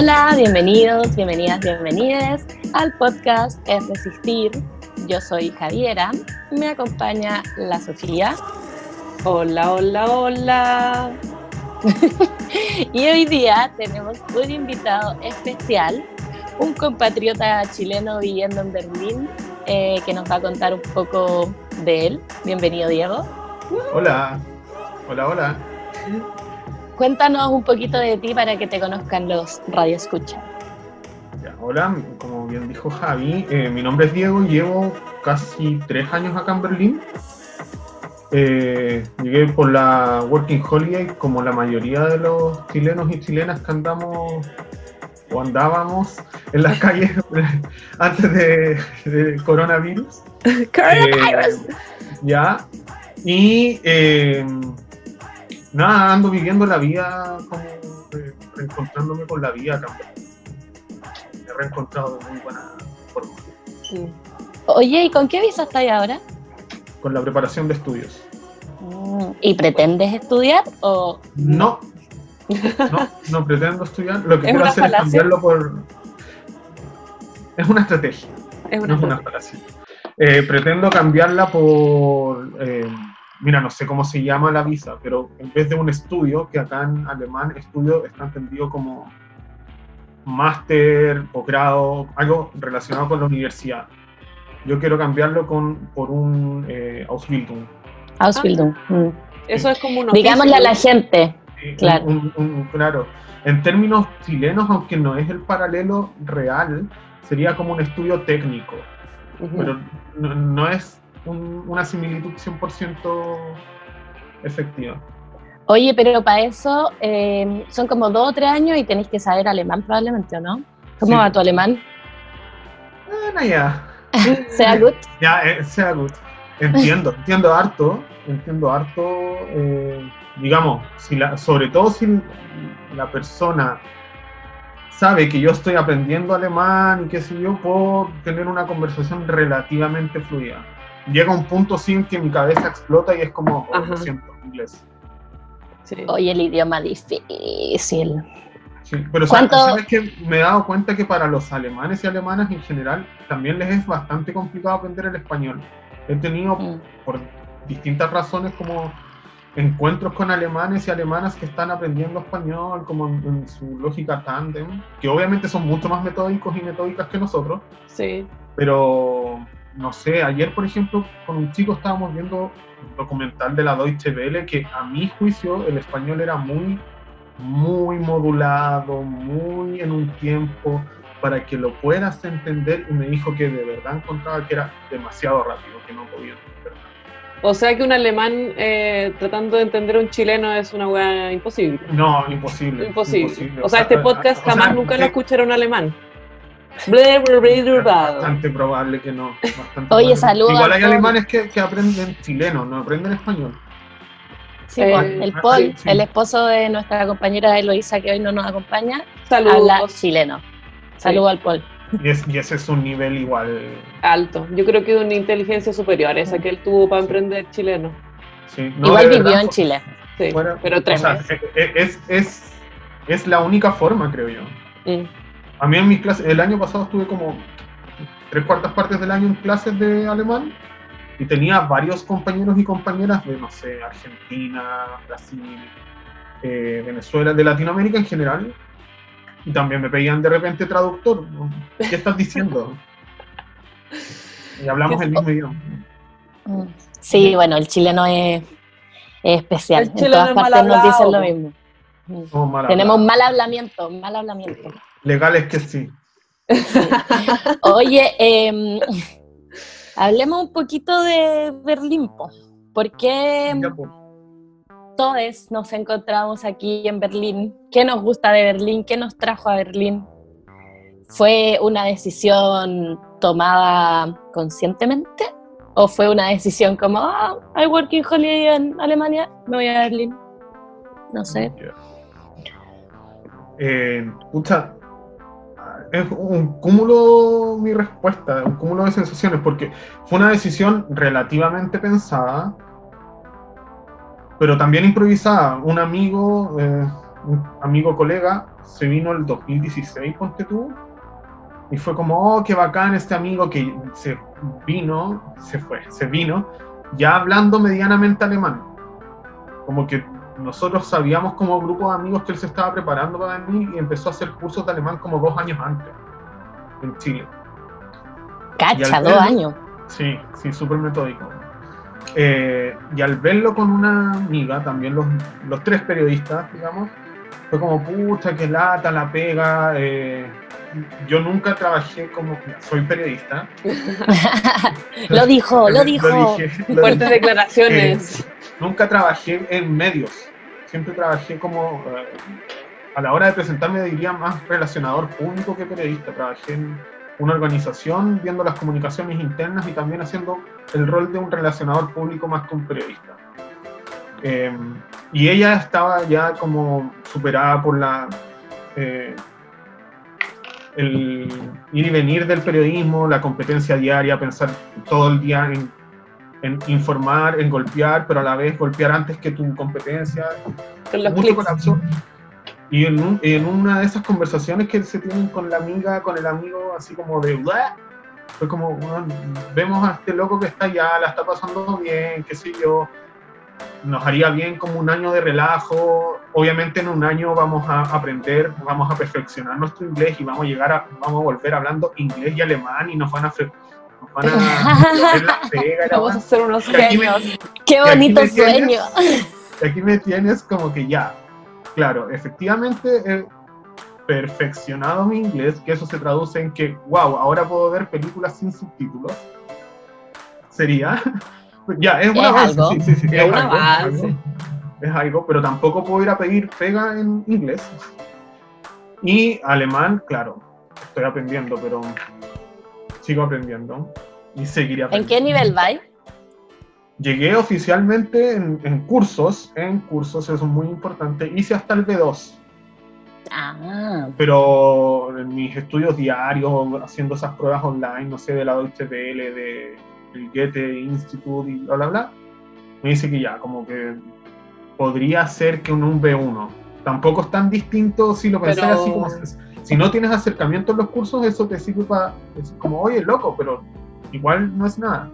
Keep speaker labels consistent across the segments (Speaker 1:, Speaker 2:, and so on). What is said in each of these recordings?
Speaker 1: Hola, bienvenidos, bienvenidas, bienvenidas al podcast Es Resistir. Yo soy Javiera, me acompaña la Sofía.
Speaker 2: Hola, hola, hola.
Speaker 1: y hoy día tenemos un invitado especial, un compatriota chileno viviendo en Berlín, eh, que nos va a contar un poco de él. Bienvenido, Diego.
Speaker 3: Hola, hola, hola.
Speaker 1: Cuéntanos un poquito de ti para que te conozcan los radioescuchas.
Speaker 3: Ya, hola, como bien dijo Javi, eh, mi nombre es Diego, llevo casi tres años acá en Berlín. Eh, llegué por la Working Holiday, como la mayoría de los chilenos y chilenas que andamos o andábamos en las calles antes de, coronavirus.
Speaker 1: coronavirus.
Speaker 3: Eh, ya. Y nada, ando viviendo la vida como reencontrándome con la vida también. Me he reencontrado de muy buena forma.
Speaker 1: Oye, ¿y con qué visa estás ahora?
Speaker 3: Con la preparación de estudios.
Speaker 1: Mm, ¿Y pretendes estudiar o...?
Speaker 3: No, no, no pretendo estudiar. Lo que quiero hacer es cambiarlo por... Es una estrategia. Es una no es una falacia. Eh, pretendo cambiarla por... Eh, mira, no sé cómo se llama la visa, pero en vez de un estudio, que acá en alemán estudio está entendido como máster, posgrado, algo relacionado con la universidad. Yo quiero cambiarlo con, por un eh, Ausbildung.
Speaker 1: Ausbildung. Ah, mm.
Speaker 2: Eso es como un
Speaker 1: Digámosle a la gente. claro.
Speaker 3: claro. En términos chilenos, aunque no es el paralelo real, sería como un estudio técnico. Pero no es una similitud 100% efectiva.
Speaker 1: Oye, pero para eso eh, son como dos o tres años y tenéis que saber alemán probablemente, ¿o no? ¿Cómo va tu alemán?
Speaker 3: Bueno, ya.
Speaker 1: sea good.
Speaker 3: Ya, eh, sea good. Entiendo, entiendo harto, entiendo harto, eh, digamos, si la, sobre todo si la persona sabe que yo estoy aprendiendo alemán y qué sé yo, puedo tener una conversación relativamente fluida llega un punto sin que mi cabeza explota y es como, oh, lo siento, inglés.
Speaker 1: Oye, el idioma difícil.
Speaker 3: Sí, pero ¿sabes que Me he dado cuenta que para los alemanes y alemanas en general también les es bastante complicado aprender el español. He tenido, mm. por distintas razones, como encuentros con alemanes y alemanas que están aprendiendo español como en, su lógica tandem, que obviamente son mucho más metódicos y metódicas que nosotros.
Speaker 2: Sí.
Speaker 3: Pero no sé, ayer por ejemplo con un chico estábamos viendo un documental de la Deutsche Welle que a mi juicio el español era muy, muy modulado, muy en un tiempo para que lo puedas entender y me dijo que de verdad encontraba que era demasiado rápido, que no podía entender.
Speaker 2: O sea que un alemán eh, tratando de entender a un chileno es una weá imposible.
Speaker 3: No, imposible.
Speaker 2: Imposible. O, sea, este podcast jamás nunca lo escuchará un alemán.
Speaker 3: Bastante probable que no.
Speaker 1: Oye, saludos.
Speaker 3: Igual hay alemanes que, que, aprenden chileno, no aprenden español.
Speaker 1: Sí, eh, el Paul, el esposo de nuestra compañera Eloisa, que hoy no nos acompaña,
Speaker 2: Saludos.
Speaker 1: habla chileno. Saludos al Paul.
Speaker 3: Y, y, ese es un nivel igual.
Speaker 2: Alto. Yo creo que una inteligencia superior, esa que él tuvo para aprender chileno.
Speaker 3: Sí.
Speaker 1: igual vivió en Chile.
Speaker 2: Sí, pero tres o
Speaker 3: sea, es, es, es, la única forma, creo yo. Mm. A mí en mis clases, el año pasado estuve como tres cuartas partes del año en clases de alemán y tenía varios compañeros y compañeras de, no sé, Argentina, Brasil, eh, Venezuela, de Latinoamérica en general. Y también me pedían de repente traductor. ¿Qué estás diciendo? Y hablamos el mismo idioma.
Speaker 1: Sí, bueno, el chileno es, especial. en todas partes nos dicen lo mismo. Tenemos mal hablamiento, mal hablamiento.
Speaker 3: Legales que sí.
Speaker 1: Oye, em, hablemos un poquito de Berlín. ¿por qué
Speaker 3: pues.
Speaker 1: todos nos encontramos aquí en Berlín? ¿Qué nos gusta de Berlín? ¿Qué nos trajo a Berlín? ¿Fue una decisión tomada conscientemente? ¿O fue una decisión como, ah, I work in holiday en Alemania, me voy a Berlín? No sé.
Speaker 3: Eh, es un cúmulo mi respuesta, un cúmulo de sensaciones, porque fue una decisión relativamente pensada, pero también improvisada. Un amigo, eh, un amigo colega, se vino el 2016, ponte tú, y fue como, oh, qué bacán este amigo que se vino, se fue, se vino, ya hablando medianamente alemán. Como que nosotros sabíamos como grupo de amigos que él se estaba preparando para venir y empezó a hacer cursos de alemán como dos años antes, en Chile.
Speaker 1: Cacha, dos años.
Speaker 3: Sí, sí, súper metódico. Eh, y al verlo con una amiga, también los, los tres periodistas, digamos, fue como, pucha, que lata, la pega. Eh, yo nunca trabajé como, soy periodista.
Speaker 1: lo dijo, lo dijo.
Speaker 2: Fuertes declaraciones.
Speaker 3: Eh, nunca trabajé en medios, siempre trabajé como, eh, a la hora de presentarme diría más relacionador público que periodista, trabajé en una organización viendo las comunicaciones internas y también haciendo el rol de un relacionador público más que un periodista. Em, y ella estaba ya como superada por la... Eh, el ir y venir del periodismo, la competencia diaria, pensar todo el día en en informar, en golpear, pero a la vez golpear antes que tu competencia. Mucho colapso. Y en, en, una de esas conversaciones que se tienen con la amiga, con el amigo, así como de, fue como, vemos a este loco que está allá, la está pasando bien, qué sé yo, nos haría bien como un año de relajo, obviamente en un año vamos a aprender, vamos a perfeccionar nuestro inglés y vamos a llegar a, vamos a volver hablando inglés y alemán y nos van a
Speaker 2: Vamos a hacer unos genios.
Speaker 1: Qué bonito sueño.
Speaker 3: aquí me tienes como que ya, claro, efectivamente he perfeccionado mi inglés, que eso se traduce en que, wow, ahora puedo ver películas sin subtítulos. Sería, ya, es, una base, sí, sí, sí, es, algo, es algo, pero tampoco puedo ir a pedir pega en inglés. Y alemán, claro, estoy aprendiendo, pero sigo aprendiendo y seguiré aprendiendo.
Speaker 1: ¿En qué nivel vais?
Speaker 3: Llegué oficialmente en, cursos, en cursos, eso es muy importante, hice hasta el B2.
Speaker 1: Ah.
Speaker 3: Pero en mis estudios diarios, haciendo esas pruebas online, no sé, de la Deutsche Welle, de, del Goethe Institute y bla, bla, bla, me dice que ya, como que podría ser que un, un B1. Tampoco es tan distinto si lo pensé así como si no tienes acercamiento en los cursos, eso te sirve para, como, oye, loco, pero igual no es nada.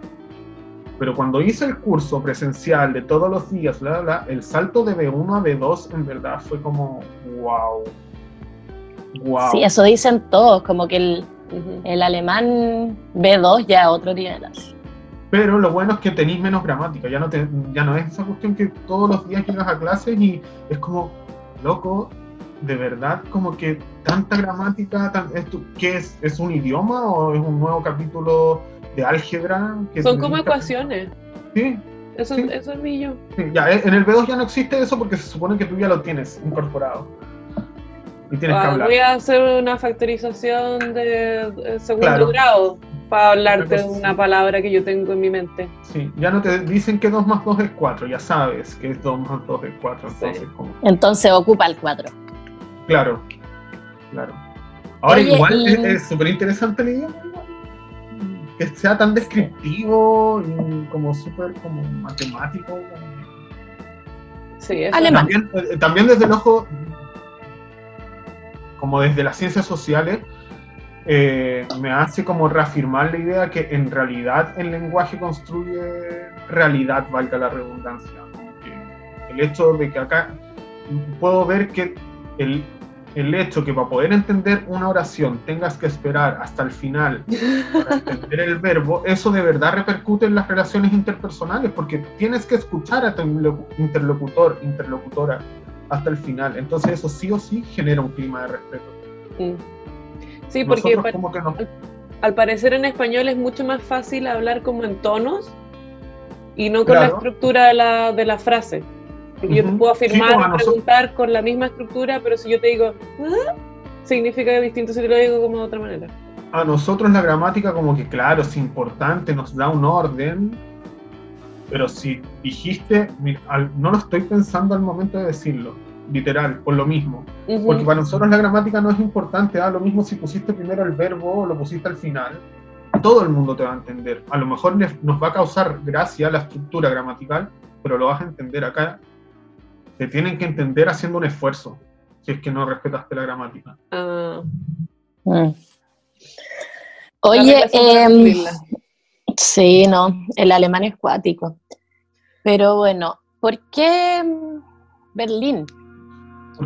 Speaker 3: Pero cuando hice el curso presencial de todos los días, bla, bla, el salto de B1 a B2 en verdad fue como, wow. Wow.
Speaker 1: Sí, eso dicen todos, como que el, el alemán B2 ya otro nivel.
Speaker 3: Pero lo bueno es que tenéis menos gramática, ya no, te, ya no es esa cuestión que todos los días llegas a clases y es como, loco, de verdad como que tanta gramática, tan, esto, ¿qué es? ¿Es un idioma o es un nuevo capítulo de álgebra?
Speaker 2: Que Son como ecuaciones.
Speaker 3: Sí.
Speaker 2: Eso, eso es mío.
Speaker 3: ya, en el B2 ya no existe eso porque se supone que tú ya lo tienes incorporado. Y tienes que ah, hablar.
Speaker 2: Voy a hacer una factorización de, segundo grado para hablarte de una palabra que yo tengo en mi mente.
Speaker 3: Sí, ya no te dicen que 2 más 2 es 4, ya sabes que es 2 más 2 es 4. Entonces,
Speaker 1: entonces ocupa el 4.
Speaker 3: Claro, claro. Ahora igual es súper interesante el idioma, que sea tan descriptivo y como súper como matemático.
Speaker 2: Sí, es
Speaker 3: también, eh, también desde el ojo, como desde las ciencias sociales, eh, me hace como reafirmar la idea que en realidad el lenguaje construye realidad, valga la redundancia. el hecho de que acá puedo ver que el, el hecho que para poder entender una oración tengas que esperar hasta el final para entender el verbo, eso de verdad repercute en las relaciones interpersonales, porque tienes que escuchar a tu interlocutor, interlocutora, hasta el final. Entonces eso sí o sí genera un clima de respeto.
Speaker 2: Sí, porque al, parecer en español es mucho más fácil hablar como en tonos y no con la estructura de la, de la frase. Yo te puedo afirmar pues, preguntar con la misma estructura, pero si yo te digo, ¿Ah? significa distinto si te lo digo como de otra manera.
Speaker 3: A nosotros la gramática como que claro, es importante, nos da un orden, pero si dijiste, no lo estoy pensando al momento de decirlo, literal, por lo mismo. Porque para nosotros la gramática no es importante, da lo mismo si pusiste primero el verbo o lo pusiste al final. Todo el mundo te va a entender. A lo mejor nos va a causar gracia la estructura gramatical, pero lo vas a entender acá. Te tienen que entender haciendo un esfuerzo, si es que no respetaste la gramática. Ah.
Speaker 1: Mm. Oye, eh, sí, no, el alemán es cuático. Pero bueno, ¿por qué Berlín?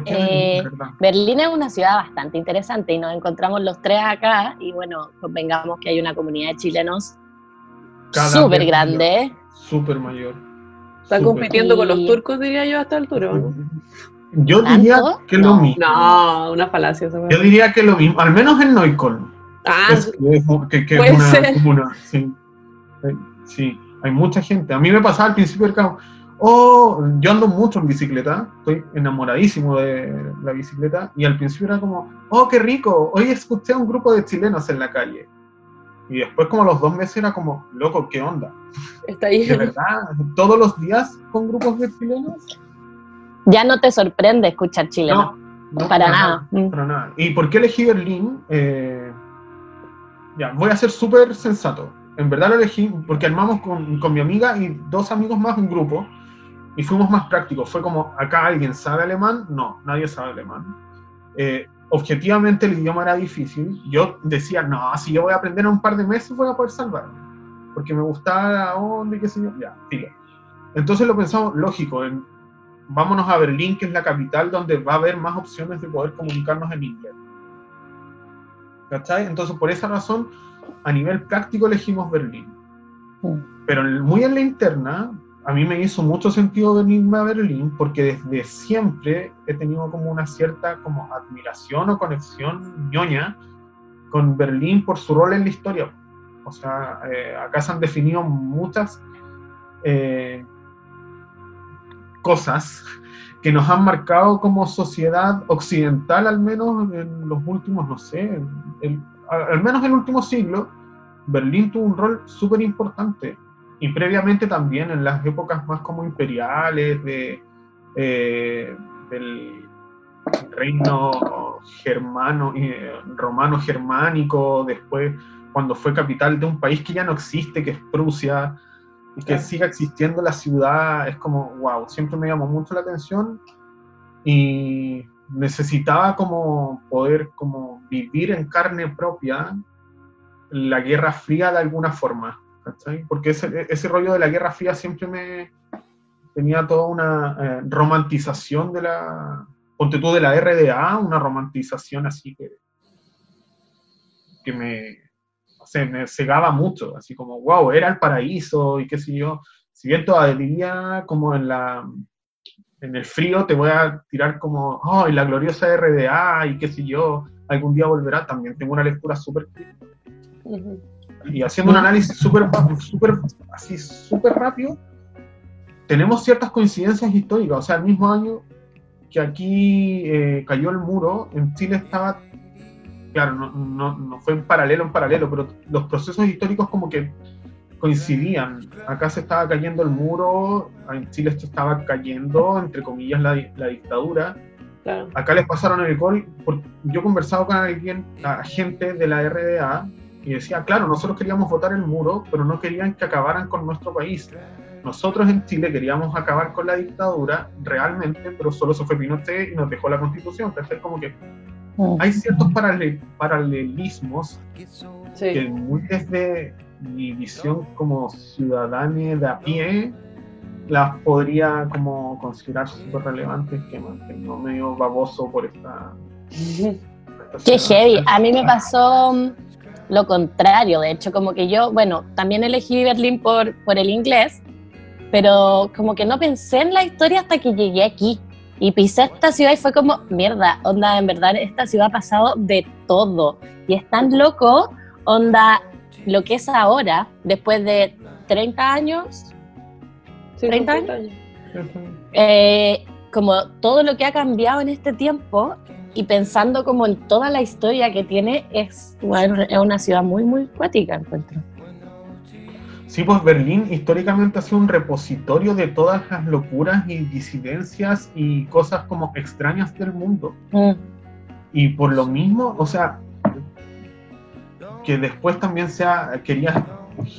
Speaker 1: Eh, Berlín es una ciudad bastante interesante y nos encontramos los tres acá y bueno, convengamos que hay una comunidad de chilenos súper grande.
Speaker 3: Súper mayor.
Speaker 2: Está compitiendo con los turcos, diría yo, a esta altura, ¿no?
Speaker 3: Yo diría que es lo mismo.
Speaker 2: No, una falacia.
Speaker 3: Yo diría que es lo mismo, al menos en Neukölln.
Speaker 2: Ah,
Speaker 3: que, que, puede una, ser. sí, sí, hay mucha gente. A mí me pasaba al principio del campo oh, yo ando mucho en bicicleta, estoy enamoradísimo de la bicicleta, y al principio era como, oh, qué rico, hoy escuché a un grupo de chilenos en la calle. Y después como a los dos meses era como, loco, ¿qué onda?
Speaker 2: Está ahí.
Speaker 3: De verdad, todos los días con grupos de chilenos.
Speaker 1: Ya no te sorprende escuchar chileno. No, para, nada.
Speaker 3: Mm. Para nada. ¿Y por qué elegí Berlín? Eh, ya, voy a ser súper sensato. En verdad lo elegí porque armamos con, con mi amiga y dos amigos más un grupo y fuimos más prácticos. Fue como, acá alguien sabe alemán, no, nadie sabe alemán. Eh, objetivamente el idioma era difícil. Yo decía, no, si yo voy a aprender en un par de meses voy a poder salvarme. Porque me gustaba la onda y qué sé yo. Ya. Entonces lo pensamos lógico, en, vámonos a Berlín, que es la capital donde va a haber más opciones de poder comunicarnos en inglés. ¿Cachai? Entonces por esa razón, a nivel práctico elegimos Berlín. Mm. Pero muy en la interna, a mí me hizo mucho sentido venirme a Berlín porque desde siempre he tenido como una cierta como admiración o conexión ñoña con Berlín por su rol en la historia. O sea, eh, acá se han definido muchas eh, cosas que nos han marcado como sociedad occidental, al menos en los últimos, no sé, al menos en el último siglo, Berlín tuvo un rol súper importante y previamente también en las épocas más como imperiales de, eh, del reino germano, eh, romano germánico, después cuando fue capital de un país que ya no existe, que es Prusia, y que siga existiendo la ciudad, es como, wow, siempre me llamó mucho la atención y necesitaba como poder como vivir en carne propia la Guerra Fría de alguna forma. Porque ese, ese rollo de la Guerra Fría siempre me tenía toda una eh, romantización de la, ponte de la RDA, una romantización así que, que me, me cegaba mucho, así como, wow, era el paraíso y qué sé yo. Si bien todavía como en la en el frío te voy a tirar como, oh, la gloriosa RDA y qué sé yo, algún día volverá, también tengo una lectura súper y haciendo un análisis súper super, así súper rápido, tenemos ciertas coincidencias históricas. O sea, el mismo año que aquí eh, cayó el muro, en Chile estaba, claro, no, no, no, fue en paralelo, en paralelo, pero los procesos históricos como que coincidían. Acá se estaba cayendo el muro, en Chile esto estaba cayendo, entre comillas, la, la dictadura. Acá les pasaron el gol. Yo he conversado con alguien, a gente de la RDA, y decía, claro, nosotros queríamos votar el muro, pero no querían que acabaran con nuestro país. Nosotros en Chile queríamos acabar con la dictadura realmente, pero solo se fue Pinochet y nos dejó la constitución. es Como que mm. hay ciertos paralelismos que muy desde mi visión como ciudadana de a pie las podría como considerar súper relevantes que mantengo medio baboso por esta...
Speaker 1: Qué heavy. A mí me pasó lo contrario, de hecho, como que yo, bueno, también elegí Berlín por, por el inglés, pero como que no pensé en la historia hasta que llegué aquí. Y pisé esta ciudad y fue como, mierda, onda, en verdad esta ciudad ha pasado de todo. Y es tan loco, onda, lo que es ahora, después de 30 años, 30 años. Eh, como todo lo que ha cambiado en este tiempo y pensando como en toda la historia que tiene, es, bueno, es una ciudad muy, muy cuática, encuentro.
Speaker 3: Sí, pues Berlín históricamente ha sido un repositorio de todas las locuras y disidencias y cosas como extrañas del mundo. Mm. Y por lo mismo, o sea, que después también sea, quería,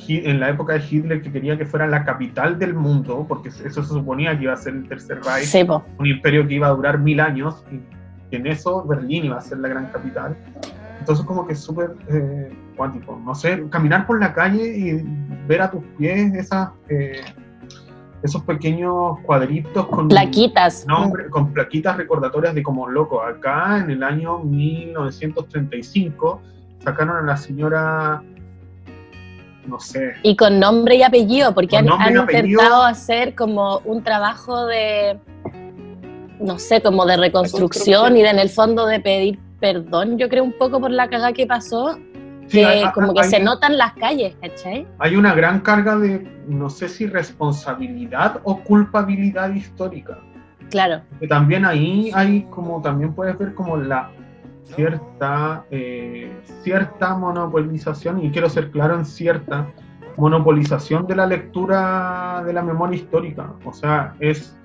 Speaker 3: en la época de Hitler, que quería que fuera la capital del mundo, porque eso se suponía que iba a ser el Tercer Reich, un imperio que iba a durar mil años, y en eso Berlín iba a ser la gran capital. Entonces como que es súper eh, cuántico, no sé, caminar por la calle y ver a tus pies esas... Eh, esos pequeños cuadritos con
Speaker 1: plaquitas.
Speaker 3: Nombre, con plaquitas recordatorias de como loco. Acá en el año 1935 sacaron a la señora no sé.
Speaker 1: Y con nombre y apellido, porque han, intentado hacer como un trabajo de, no sé, como de reconstrucción, y de en el fondo de pedir perdón, yo creo un poco por la caga que pasó, que como que se notan las calles, ¿cachai?
Speaker 3: Hay una gran carga de, no sé si responsabilidad o culpabilidad histórica.
Speaker 1: Claro.
Speaker 3: Que también ahí hay como, también puedes ver como la cierta, eh, cierta monopolización, y quiero ser claro en cierta monopolización de la lectura de la memoria histórica. O sea, es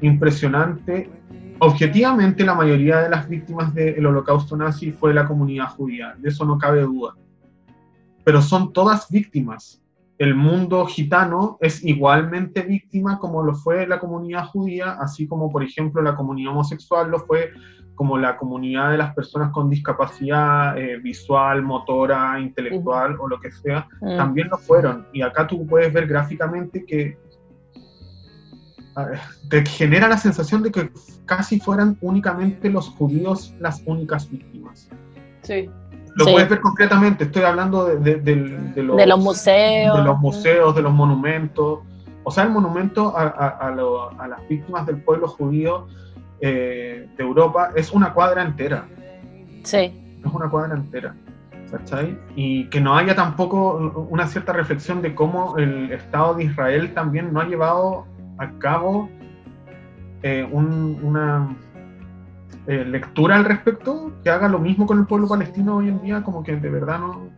Speaker 3: impresionante objetivamente la mayoría de las víctimas del holocausto nazi fue la comunidad judía, de eso no cabe duda. Pero son todas víctimas. El mundo gitano es igualmente víctima como lo fue la comunidad judía, así como por ejemplo la comunidad homosexual lo fue, como la comunidad de las personas con discapacidad eh, visual, motora, intelectual o lo que sea, mm. también lo fueron. Y acá tú puedes ver gráficamente que te genera la sensación de que casi fueran únicamente los judíos las únicas víctimas.
Speaker 2: Sí.
Speaker 3: Lo puedes ver concretamente, estoy hablando de,
Speaker 1: los, museos.
Speaker 3: De los museos, de los monumentos. O sea, el monumento a, las víctimas del pueblo judío eh, de Europa es una cuadra entera.
Speaker 1: Sí.
Speaker 3: Es una cuadra entera. ¿Cachai? Y que no haya tampoco una cierta reflexión de cómo el Estado de Israel también no ha llevado a cabo eh, una eh, lectura al respecto que haga lo mismo con el pueblo palestino hoy en día, como que de verdad no,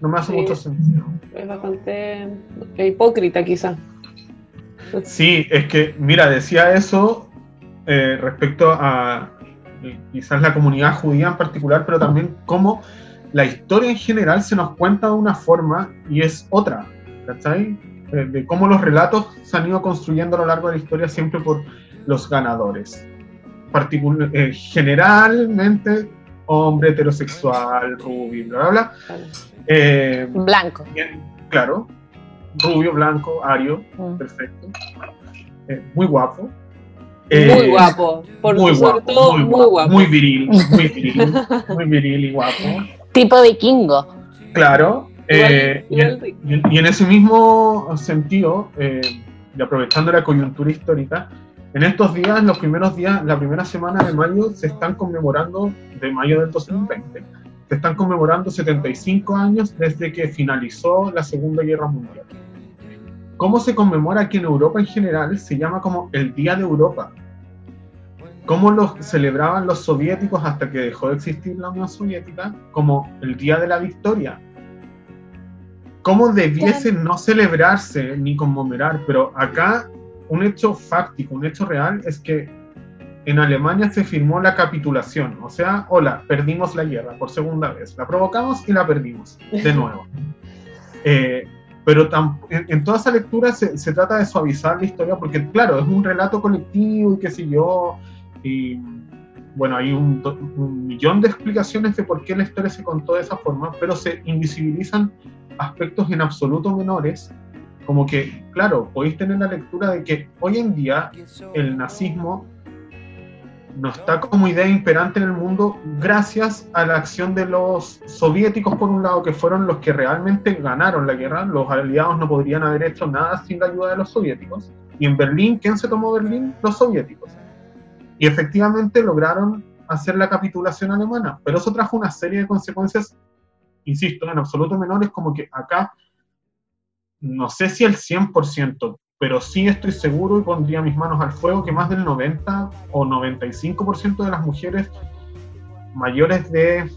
Speaker 3: no me hace mucho sentido.
Speaker 2: Es bastante hipócrita quizá.
Speaker 3: Sí, es que, mira, decía eso eh, respecto a quizás la comunidad judía en particular, pero también cómo la historia en general se nos cuenta de una forma y es otra, ¿cachai? Eh, de cómo los relatos se han ido construyendo a lo largo de la historia siempre por los ganadores. Eh, generalmente hombre heterosexual, rubio, bla, bla, bla.
Speaker 1: Eh, blanco.
Speaker 3: claro, rubio, blanco, ario, mm. perfecto. muy guapo.
Speaker 2: muy guapo, por
Speaker 3: muy guapo, muy, guapo, muy viril, muy viril, muy viril y guapo.
Speaker 1: Tipo vikingo.
Speaker 3: Claro, eh, y, en, ese mismo sentido, eh, y aprovechando la coyuntura histórica, en estos días, los primeros días, la primera semana de mayo, se están conmemorando, de mayo del 2020, se están conmemorando 75 años desde que finalizó la Segunda Guerra Mundial. ¿Cómo se conmemora aquí en Europa en general? Se llama como el Día de Europa. ¿Cómo lo celebraban los soviéticos hasta que dejó de existir la Unión Soviética? Como el Día de la Victoria, cómo debiese no celebrarse ni conmemorar, pero acá un hecho fáctico, un hecho real es que en Alemania se firmó la capitulación, o sea, hola, perdimos la guerra por segunda vez, la provocamos y la perdimos de nuevo. Eh, pero en, toda esa lectura se, trata de suavizar la historia porque, claro, es un relato colectivo y qué sé yo, y bueno, hay un, un millón de explicaciones de por qué la historia se contó de esa forma, pero se invisibilizan aspectos en absoluto menores, como que, claro, podéis tener la lectura de que hoy en día el nazismo no está como idea imperante en el mundo gracias a la acción de los soviéticos, por un lado, que fueron los que realmente ganaron la guerra. Los aliados no podrían haber hecho nada sin la ayuda de los soviéticos. Y en Berlín, ¿quién se tomó Berlín? Los soviéticos. Y efectivamente lograron hacer la capitulación alemana, pero eso trajo una serie de consecuencias insisto, en absoluto menores, como que acá no sé si el 100% pero sí estoy seguro y pondría mis manos al fuego que más del 90 o 95% de las mujeres mayores de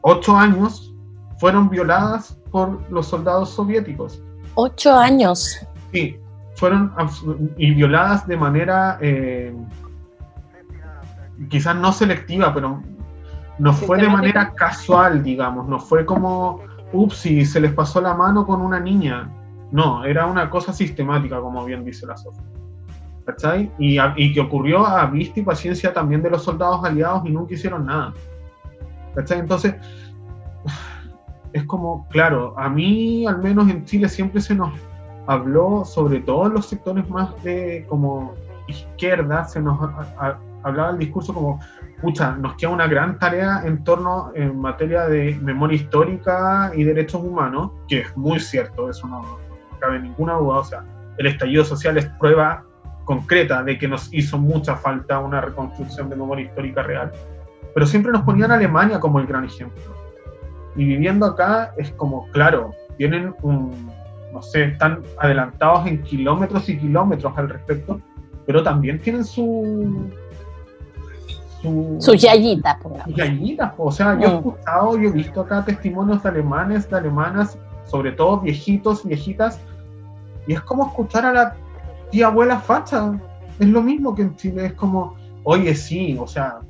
Speaker 3: 8 años fueron violadas por los soldados soviéticos.
Speaker 1: ¿8 años?
Speaker 3: Sí, fueron y violadas de manera eh, quizás no selectiva, pero no fue de manera casual, digamos, no fue como, ups, si se les pasó la mano con una niña. No, era una cosa sistemática, como bien dice la Sofía. ¿Cachai? Y, y, que ocurrió a vista y paciencia también de los soldados aliados y nunca hicieron nada. ¿Cachai? Entonces, es como, claro, a mí al menos en Chile siempre se nos habló, sobre todo en los sectores más de como izquierda, se nos hablaba el discurso como, pucha, nos queda una gran tarea en torno en materia de memoria histórica y derechos humanos, que es muy cierto, eso no, no cabe ninguna duda, o sea, el estallido social es prueba concreta de que nos hizo mucha falta una reconstrucción de memoria histórica real, pero siempre nos ponían a Alemania como el gran ejemplo. Y viviendo acá es como, claro, tienen un, no sé, están adelantados en kilómetros y kilómetros al respecto, pero también tienen su...
Speaker 1: su yayitas,
Speaker 3: Sus yayitas, o sea, yo he mm. escuchado, yo he visto acá testimonios de alemanes, de alemanas, sobre todo viejitos, viejitas, y es como escuchar a la tía abuela facha, es lo mismo que en Chile, es como, oye, sí, o sea,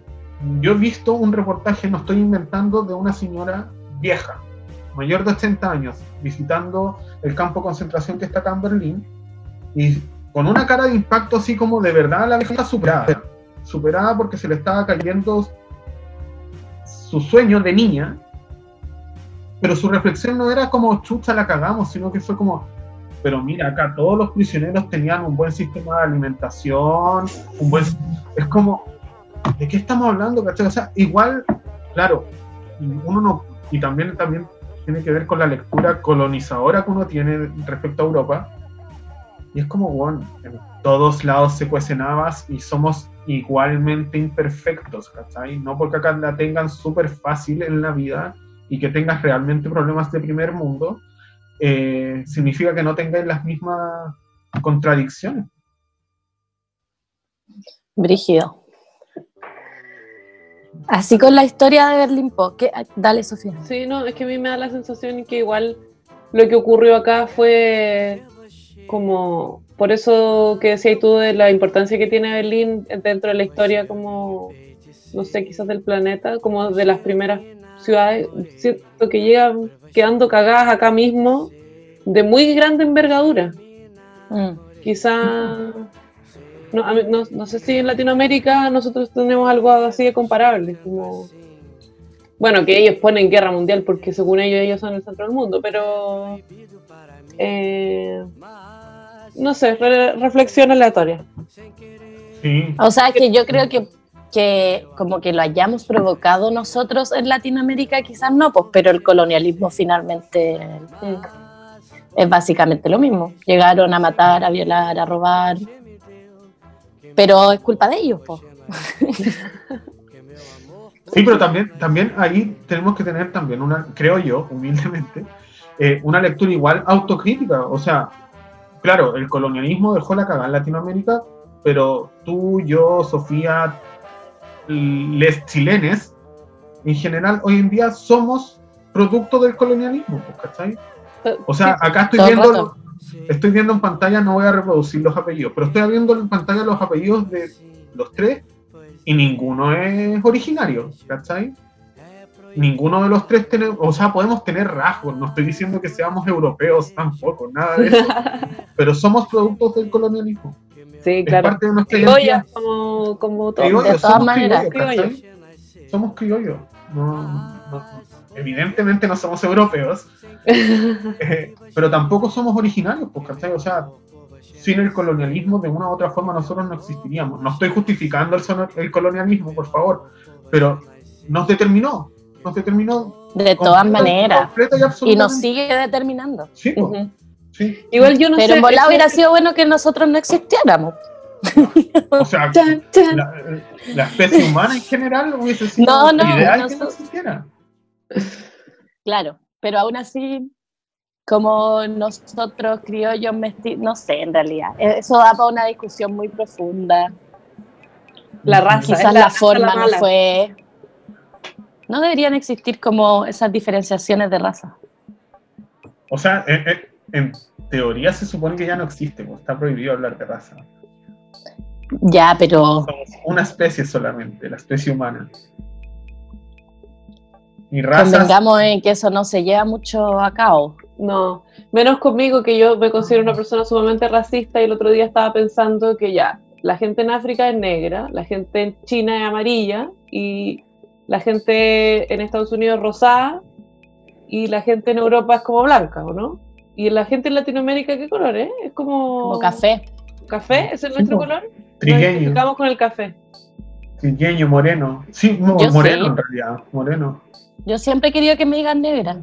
Speaker 3: yo he visto un reportaje, no estoy inventando, de una señora vieja, mayor de 80 años, visitando el campo de concentración que está acá en Berlín, y con una cara de impacto así como de verdad la vieja superada, superada porque se le estaba cayendo su sueño de niña, pero su reflexión no era como chucha la cagamos, sino que fue como, pero mira, acá todos los prisioneros tenían un buen sistema de alimentación, un buen... Es como, ¿de qué estamos hablando? O sea, igual, claro, uno no, y también, también tiene que ver con la lectura colonizadora que uno tiene respecto a Europa. Y es como, bueno, en todos lados se cuecen habas y somos igualmente imperfectos, ¿cachai? No porque acá la tengan súper fácil en la vida y que tengas realmente problemas de primer mundo, eh, significa que no tengáis las mismas contradicciones.
Speaker 1: Brígido. Así con la historia de Berlín Po. Dale, Sofía.
Speaker 2: Sí, no, es que a mí me da la sensación que igual lo que ocurrió acá fue como, por eso que decías tú de la importancia que tiene Berlín dentro de la historia como, no sé, quizás del planeta, como de las primeras ciudades, siento que llegan quedando cagadas acá mismo de muy grande envergadura. Mm. Quizás no, no, sé si en Latinoamérica nosotros tenemos algo así de comparable, como bueno, que ellos ponen guerra mundial porque según ellos ellos son el centro del mundo, pero eh, no sé, reflexión aleatoria.
Speaker 1: O sea, que yo creo que, que como que lo hayamos provocado nosotros en Latinoamérica, quizás no, pues, pero el colonialismo finalmente es básicamente lo mismo. Llegaron a matar, a violar, a robar, pero es culpa de ellos, po.
Speaker 3: Sí, pero también, también ahí tenemos que tener también una, creo yo, humildemente, eh, una lectura igual autocrítica. O sea, claro, el colonialismo dejó la cagada en Latinoamérica, pero tú, yo, Sofía, les chilenes, en general, hoy en día somos producto del colonialismo, ¿cachai? O sea, acá estoy viendo, Estoy viendo en pantalla, no voy a reproducir los apellidos, pero estoy viendo en pantalla los apellidos de los tres y ninguno es originario, ¿cachai? Ninguno de los tres tenemos, o sea, podemos tener rasgos, no estoy diciendo que seamos europeos tampoco, nada de eso, pero somos productos del colonialismo.
Speaker 2: Sí, claro. Es parte de nuestra identidad. como, como
Speaker 1: todo. de todas maneras.
Speaker 3: Somos criollos. No, no, evidentemente no somos europeos, eh, pero tampoco somos originarios, pues, ¿cachai? O sea, sin el colonialismo, de una u otra forma, nosotros no existiríamos. No estoy justificando el, colonialismo, por favor, pero nos determinó, nos determinó.
Speaker 1: De todas maneras. Y, nos sigue determinando.
Speaker 3: Sí, pues, sí.
Speaker 1: Igual yo no Pero en volado hubiera sido bueno que nosotros no existiéramos.
Speaker 3: O sea, La, especie humana en general hubiese sido ideal que no existiera.
Speaker 1: Claro, pero aún así como nosotros criollos mestizos, no sé, en realidad. Eso da para una discusión muy profunda.
Speaker 2: La raza.
Speaker 1: Quizás la, forma no fue. No deberían existir como esas diferenciaciones de raza.
Speaker 3: O sea, en, teoría se supone que ya no existe, pues, está prohibido hablar de raza.
Speaker 1: Ya, pero.
Speaker 3: Somos una especie solamente, la especie humana.
Speaker 1: Y razas. Convengamos en que eso no se lleva mucho a cabo.
Speaker 2: No, menos conmigo, que yo me considero una persona sumamente racista y el otro día estaba pensando que ya, la gente en África es negra, la gente en China es amarilla y la gente en Estados Unidos es rosada y la gente en Europa es como blanca, ¿o no? Y la gente en Latinoamérica, ¿qué color es? Es como...
Speaker 1: Como café.
Speaker 2: ¿Café? ¿Ese es nuestro color?
Speaker 3: Trigueño.
Speaker 2: Nos con el café.
Speaker 3: Trigueño, moreno. Sí, moreno en realidad, moreno.
Speaker 1: Yo siempre he querido que me digan negra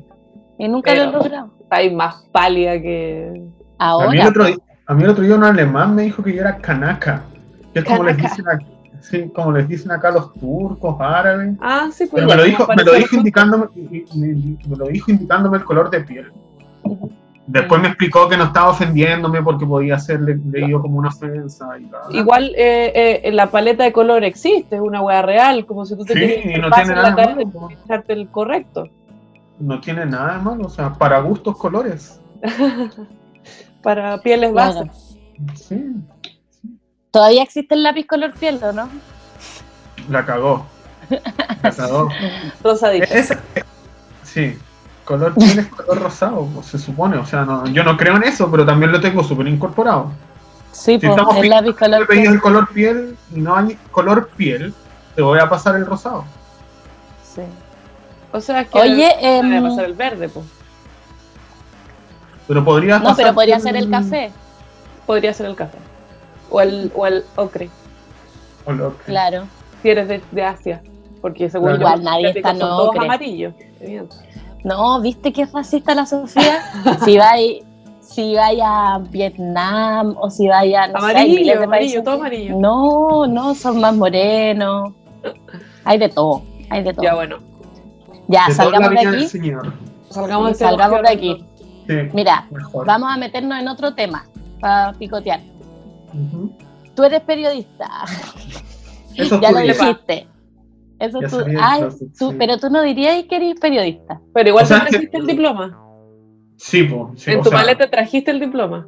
Speaker 1: y nunca lo he logrado.
Speaker 2: Hay más pálida que...
Speaker 1: Ahora.
Speaker 3: A mí, el otro, a mí el otro día un alemán me dijo que yo era canaca, que es como les dicen Sí, como les dicen acá los turcos, árabes.
Speaker 2: Ah, sí, pues.
Speaker 3: Pero me lo dijo, me lo dijo indicándome, me, lo dijo indicándome el color de piel. Después me explicó que no estaba ofendiéndome porque podía ser leído como una ofensa.
Speaker 2: Igual eh, eh, la paleta de color existe, es una hueá real, como si tú te
Speaker 3: sí, y no tiene nada de malo.
Speaker 2: el correcto.
Speaker 3: No tiene nada de malo, o sea, para gustos colores.
Speaker 2: para pieles bajas.
Speaker 3: Sí.
Speaker 1: ¿Todavía existe el lápiz color piel o no?
Speaker 3: La cagó. La cagó.
Speaker 2: Rosadito.
Speaker 3: sí, color piel es color rosado, pues, se supone. O sea, no, yo no creo en eso, pero también lo tengo súper incorporado.
Speaker 1: Sí, pues el lápiz color
Speaker 3: piel. el color piel y no hay color piel, te voy a pasar el rosado.
Speaker 2: Sí. O sea, es que
Speaker 1: Oye,
Speaker 2: eh, voy a pasar el verde, pues.
Speaker 3: Pero podría
Speaker 1: No, pero podría ser el café.
Speaker 2: Podría ser el café. O el, o el ocre.
Speaker 3: O el ocre.
Speaker 1: Claro.
Speaker 2: Si eres de, de Asia. Porque según
Speaker 1: yo, Igual nadie está
Speaker 2: no todos amarillos.
Speaker 1: No, ¿viste qué racista la Sofía? si va si vaya a Vietnam o si vaya no
Speaker 2: amarillo, sé, amarillo, todo amarillo.
Speaker 1: No, no, son más morenos. Hay de todo, hay de todo.
Speaker 2: Ya bueno.
Speaker 1: Ya, salgamos de aquí.
Speaker 2: Salgamos, de,
Speaker 1: salgamos de aquí. Mira, vamos a meternos en otro tema para picotear. Tú eres periodista. ya lo dijiste. Eso tú, ay, tú, pero tú no dirías que eres periodista.
Speaker 2: Pero igual trajiste el diploma.
Speaker 3: Sí, pues.
Speaker 2: en tu maleta trajiste el diploma.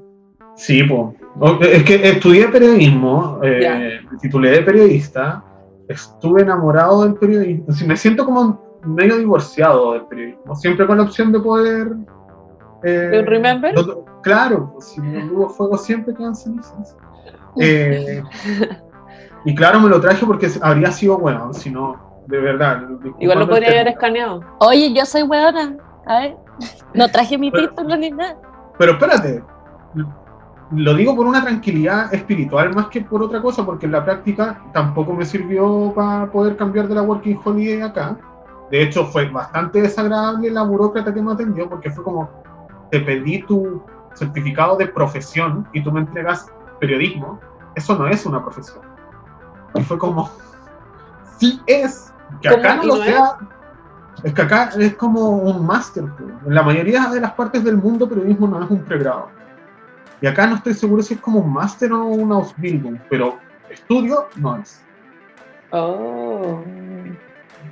Speaker 3: Sí, pues. Es que estudié periodismo, eh, me titulé de periodista, estuve enamorado del periodismo. me siento como medio divorciado del periodismo, siempre con la opción de poder.
Speaker 2: Eh, remember?
Speaker 3: claro, pues, si no hubo fuego siempre quedan cenizas. Eh, y claro, me lo traje porque habría sido bueno, si no, de verdad.
Speaker 2: Igual lo podría haber escaneado.
Speaker 1: Oye, yo soy buena. A ver, no traje mi título ni nada.
Speaker 3: Pero espérate, lo digo por una tranquilidad espiritual más que por otra cosa, porque en la práctica tampoco me sirvió para poder cambiar de la Working Holiday acá. De hecho, fue bastante desagradable la burócrata que me atendió, porque fue como, te pedí tu certificado de profesión y tú me entregas periodismo, eso no es una profesión. Y fue como, sí es, que acá no lo sea. Es? que acá es como un máster. En la mayoría de las partes del mundo, periodismo no es un pregrado. Y acá no estoy seguro si es como un máster o una Ausbildung, pero estudio no es.
Speaker 2: Oh.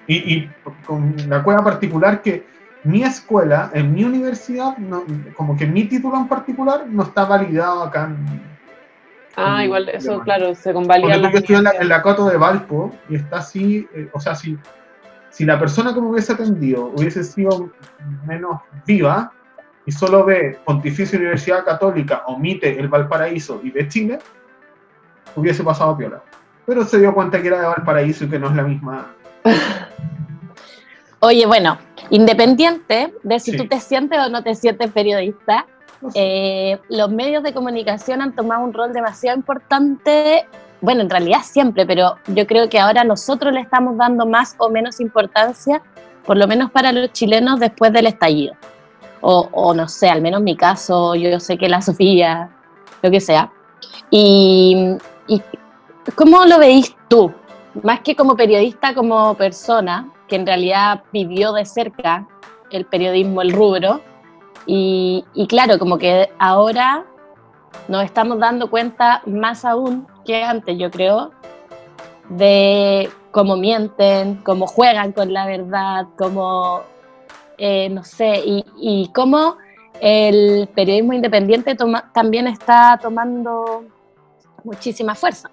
Speaker 3: Y, y, con la cueva particular que mi escuela, en mi universidad, como que mi título en particular no está validado acá en,
Speaker 2: Ah, igual, eso, claro, se convalida.
Speaker 3: Porque yo estoy en la, en Coto de Valpo y está así, eh, o sea, si, si la persona que me hubiese atendido hubiese sido menos viva y solo ve Pontificia Universidad Católica, omite el Valparaíso y ve Chile, hubiese pasado piola. Pero se dio cuenta que era de Valparaíso y que no es la misma.
Speaker 1: Oye, bueno, independiente de si tú te sientes o no te sientes periodista, eh, los medios de comunicación han tomado un rol demasiado importante, bueno, en realidad siempre, pero yo creo que ahora nosotros le estamos dando más o menos importancia, por lo menos para los chilenos después del estallido. O, no sé, al menos en mi caso, yo sé que la Sofía, lo que sea. Y, y ¿cómo lo veis tú? Más que como periodista, como persona, que en realidad vivió de cerca el periodismo, el rubro, Y, claro, como que ahora nos estamos dando cuenta más aún que antes, yo creo, de cómo mienten, cómo juegan con la verdad, cómo, eh, no sé, y, y, cómo el periodismo independiente también está tomando muchísima fuerza.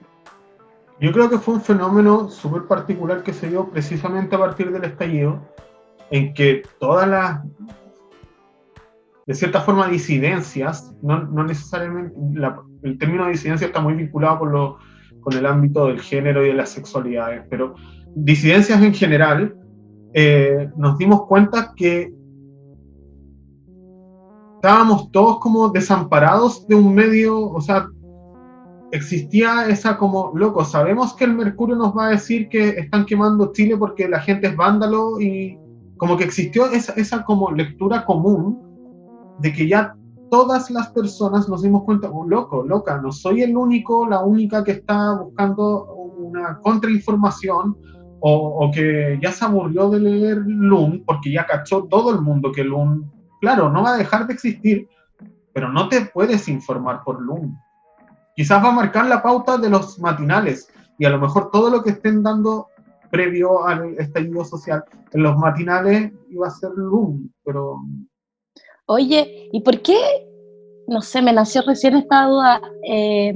Speaker 3: Yo creo que fue un fenómeno súper particular que se dio precisamente a partir del estallido, en que todas las, de cierta forma, disidencias, no, no necesariamente, el término disidencia está muy vinculado con, lo, con el ámbito del género y de las sexualidades, pero disidencias en general, eh, nos dimos cuenta que estábamos todos como desamparados de un medio, o sea, existía esa como, loco, sabemos que el Mercurio nos va a decir que están quemando Chile porque la gente es vándalo y como que existió esa, esa como lectura común de que ya todas las personas nos dimos cuenta, oh, loco, loca, no soy el único, la única que está buscando una contrainformación o, que ya se aburrió de leer Loom porque ya cachó todo el mundo que Loom, claro, no va a dejar de existir, pero no te puedes informar por Loom. Quizás va a marcar la pauta de los matinales y a lo mejor todo lo que estén dando previo al estallido social en los matinales iba a ser Loom, pero...
Speaker 1: Oye, ¿y por qué? No sé, me nació recién esta duda. Eh,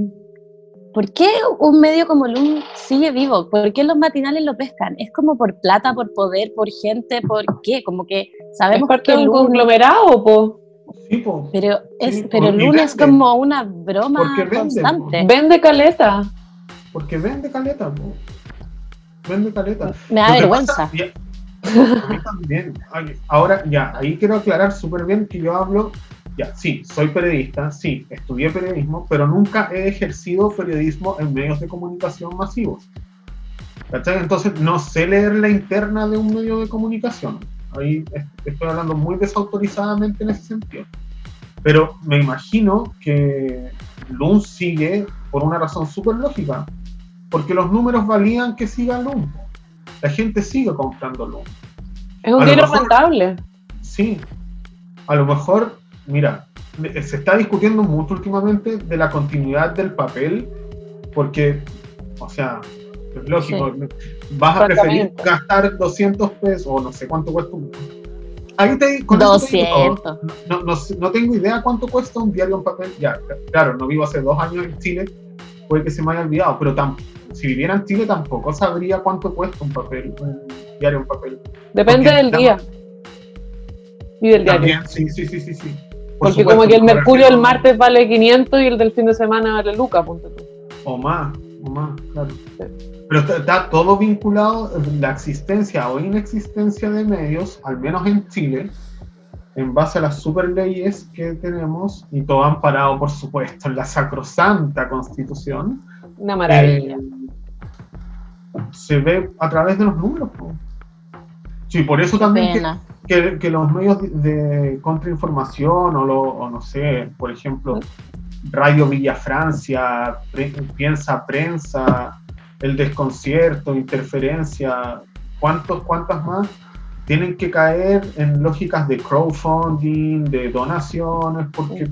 Speaker 1: ¿Por qué un medio como Loom sigue vivo? ¿Por qué los matinales lo pescan? ¿Es como por plata, por poder, por gente? ¿Por qué? Como que sabemos
Speaker 2: ¿Es que un conglomerado, po?
Speaker 1: pero es, pero lunes es como una broma constante.
Speaker 2: Vende caleta.
Speaker 3: Porque vende caleta, Vende caleta.
Speaker 1: Me da vergüenza. A
Speaker 3: mí también. Ahora, ya, ahí quiero aclarar súper bien que yo hablo, ya, sí, soy periodista, sí, estudié periodismo, pero nunca he ejercido periodismo en medios de comunicación masivos. Entonces, no sé leer la interna de un medio de comunicación Ahí estoy hablando muy desautorizadamente en ese sentido. Pero me imagino que Loom sigue por una razón súper lógica. Porque los números valían que siga Loom. La gente sigue comprando Loom.
Speaker 2: Es un dinero rentable.
Speaker 3: Sí. A lo mejor, mira, se está discutiendo mucho últimamente de la continuidad del papel. Porque, o sea, es lógico. Vas a preferir gastar 200 pesos o no sé cuánto cuesta un... Ahí te,
Speaker 1: 200.
Speaker 3: no, no, no, tengo idea cuánto cuesta un diario en papel. Ya, claro, no vivo hace dos años en Chile, puede que se me haya olvidado, pero si viviera en Chile tampoco sabría cuánto cuesta un papel, un diario en papel.
Speaker 2: Depende del día. Y del diario.
Speaker 3: sí, sí, sí, sí. sí.
Speaker 2: Porque como que el Mercurio el martes vale 500 y el del fin de semana vale Luca, punto
Speaker 3: O más, o más, claro. Pero está, todo vinculado, la existencia o inexistencia de medios, al menos en Chile, en base a las super leyes que tenemos, y todo amparado, por supuesto, en la sacrosanta constitución.
Speaker 2: Una maravilla. Eh,
Speaker 3: se ve a través de los números. Sí, por eso también que, que, los medios de, contrainformación o, lo, o, no sé, por ejemplo, Radio Villa Francia, Piensa Prensa, el desconcierto, interferencia, ¿cuántos, cuántas más? Tienen que caer en lógicas de crowdfunding, de donaciones, porque...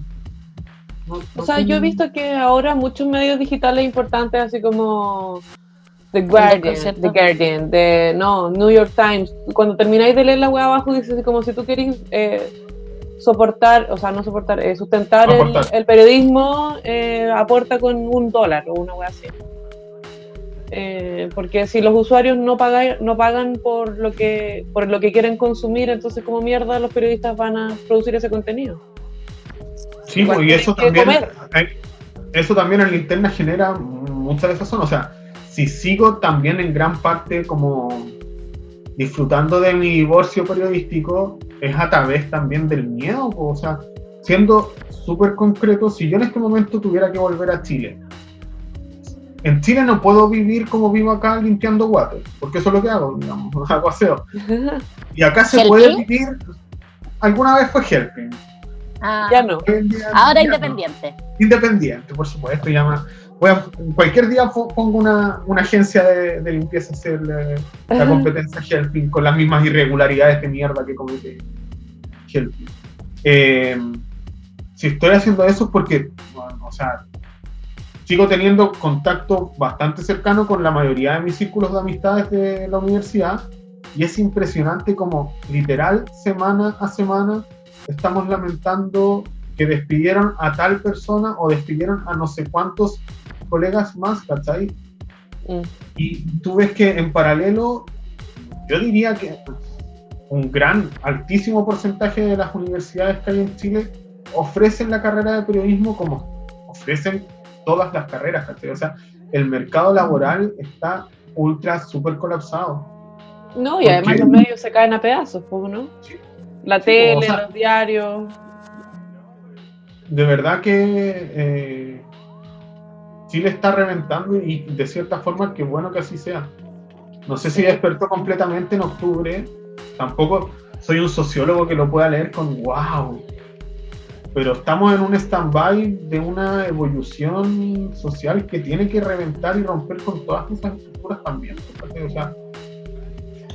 Speaker 2: o sea, yo he visto que ahora muchos medios digitales importantes, así como The Guardian, The Guardian, de, no, New York Times, cuando termináis de leer la web abajo, dice así como si tú querés eh, soportar, o sea, no soportar, eh, sustentar el, periodismo, eh, aporta con un dólar o una web así. Eh, porque si los usuarios no pagan, no pagan por lo que por lo que quieren consumir, entonces como mierda los periodistas van a producir ese contenido.
Speaker 3: Sí, pues, y eso también, eso también en la interna genera mucha desazón. O sea, si sigo también en gran parte como disfrutando de mi divorcio periodístico, es a través también del miedo. O sea, siendo súper concreto, si yo en este momento tuviera que volver a Chile, en Chile no puedo vivir como vivo acá limpiando water, porque eso es lo que hago, digamos, hago aseo. Y acá se puede vivir, alguna vez fue helping.
Speaker 1: Ah, ya no. Ahora independiente.
Speaker 3: Independiente, por supuesto, llama. Voy cualquier día pongo una, una agencia de, limpieza a hacer la, competencia helping con las mismas irregularidades de mierda que comete helping. eh, si estoy haciendo eso es porque, o sea, sigo teniendo contacto bastante cercano con la mayoría de mis círculos de amistades de la universidad y es impresionante como literal semana a semana estamos lamentando que despidieron a tal persona o despidieron a no sé cuántos colegas más, ¿cachai? Mm. Y tú ves que en paralelo, yo diría que un gran, altísimo porcentaje de las universidades que hay en Chile ofrecen la carrera de periodismo como ofrecen todas las carreras, ¿cachai? O sea, el mercado laboral está ultra, súper colapsado.
Speaker 2: No, y además los medios se caen a pedazos, ¿no? La tele, los diarios.
Speaker 3: De verdad que eh, Chile está reventando y de cierta forma qué bueno que así sea. No sé si despertó completamente en octubre, tampoco soy un sociólogo que lo pueda leer con wow, pero estamos en un stand-by de una evolución social que tiene que reventar y romper con todas esas estructuras también.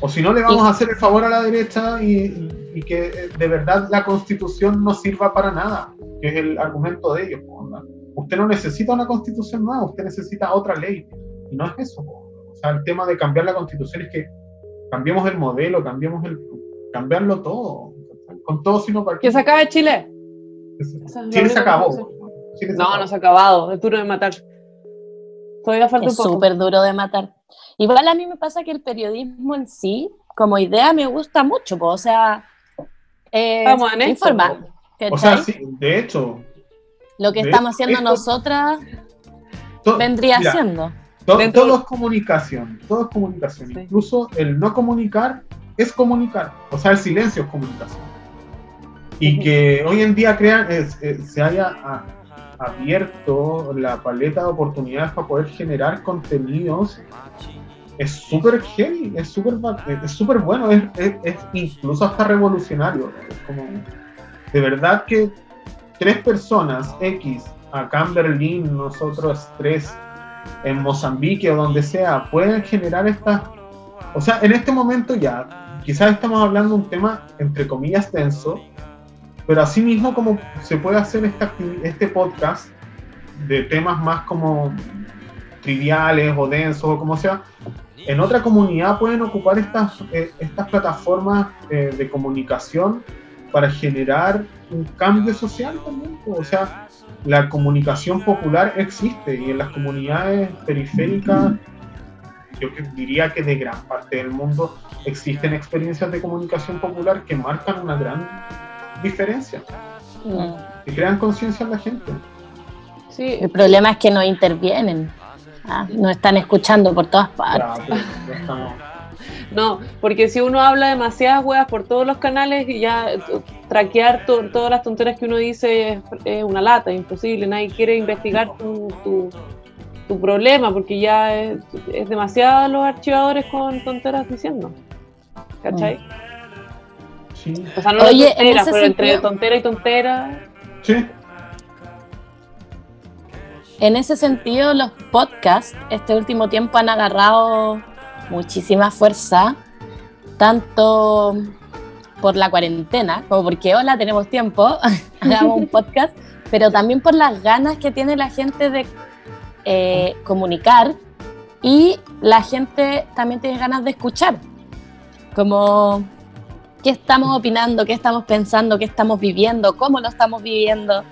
Speaker 3: O, si no, le vamos a hacer el favor a la derecha y, que de verdad la constitución no sirva para nada, que es el argumento de ellos. Usted no necesita una constitución nueva, usted necesita otra ley. Y no es eso. O sea, el tema de cambiar la constitución es que cambiemos el modelo, cambiemos el, cambiarlo todo. Con todo sino para...
Speaker 2: Que se acabe Chile.
Speaker 3: Chile se acabó.
Speaker 2: no, no se ha acabado. Es duro de matar.
Speaker 1: Todavía falta es súper duro de matar. Igual a mí me pasa que el periodismo en sí, como idea, me gusta mucho. o sea, eh, informar.
Speaker 3: O sea, sí, de hecho.
Speaker 1: Lo que estamos haciendo nosotras vendría siendo.
Speaker 3: todo es comunicación. Todo es comunicación. Incluso el no comunicar es comunicar. O sea, el silencio es comunicación y que hoy en día crean, eh, se haya abierto la paleta de oportunidades para poder generar contenidos es súper heavy, es súper es súper bueno, es, es, incluso hasta revolucionario. como, de verdad que tres personas X, acá en Berlín, nosotros tres en Mozambique o donde sea, pueden generar estas... O sea, en este momento ya, quizás estamos hablando de un tema, entre comillas, denso, pero asimismo como se puede hacer esta, este podcast de temas más como triviales o densos o como sea, en otra comunidad pueden ocupar estas, eh, estas plataformas eh, de comunicación para generar un cambio social también. O sea, la comunicación popular existe y en las comunidades periféricas, yo diría que de gran parte del mundo existen experiencias de comunicación popular que marcan una gran diferencia. Mm. Y crean conciencia en la gente.
Speaker 1: Sí. El problema es que no intervienen. Ah, no están escuchando por todas partes.
Speaker 2: no, porque si uno habla demasiadas huevas por todos los canales y ya traquear todas las tonteras que uno dice es, una lata, imposible. Nadie quiere investigar tu, tu, problema porque ya es, demasiado los archivadores con tonteras diciendo. ¿Cachai? Mm. O sea, no Oye, pero entre tontera y tontera.
Speaker 3: Sí.
Speaker 1: En ese sentido, los podcasts este último tiempo han agarrado muchísima fuerza, tanto por la cuarentena, como porque hola, tenemos tiempo, hagamos un podcast, pero también por las ganas que tiene la gente de eh, comunicar y la gente también tiene ganas de escuchar. Como qué estamos opinando, qué estamos pensando, qué estamos viviendo, cómo lo estamos viviendo.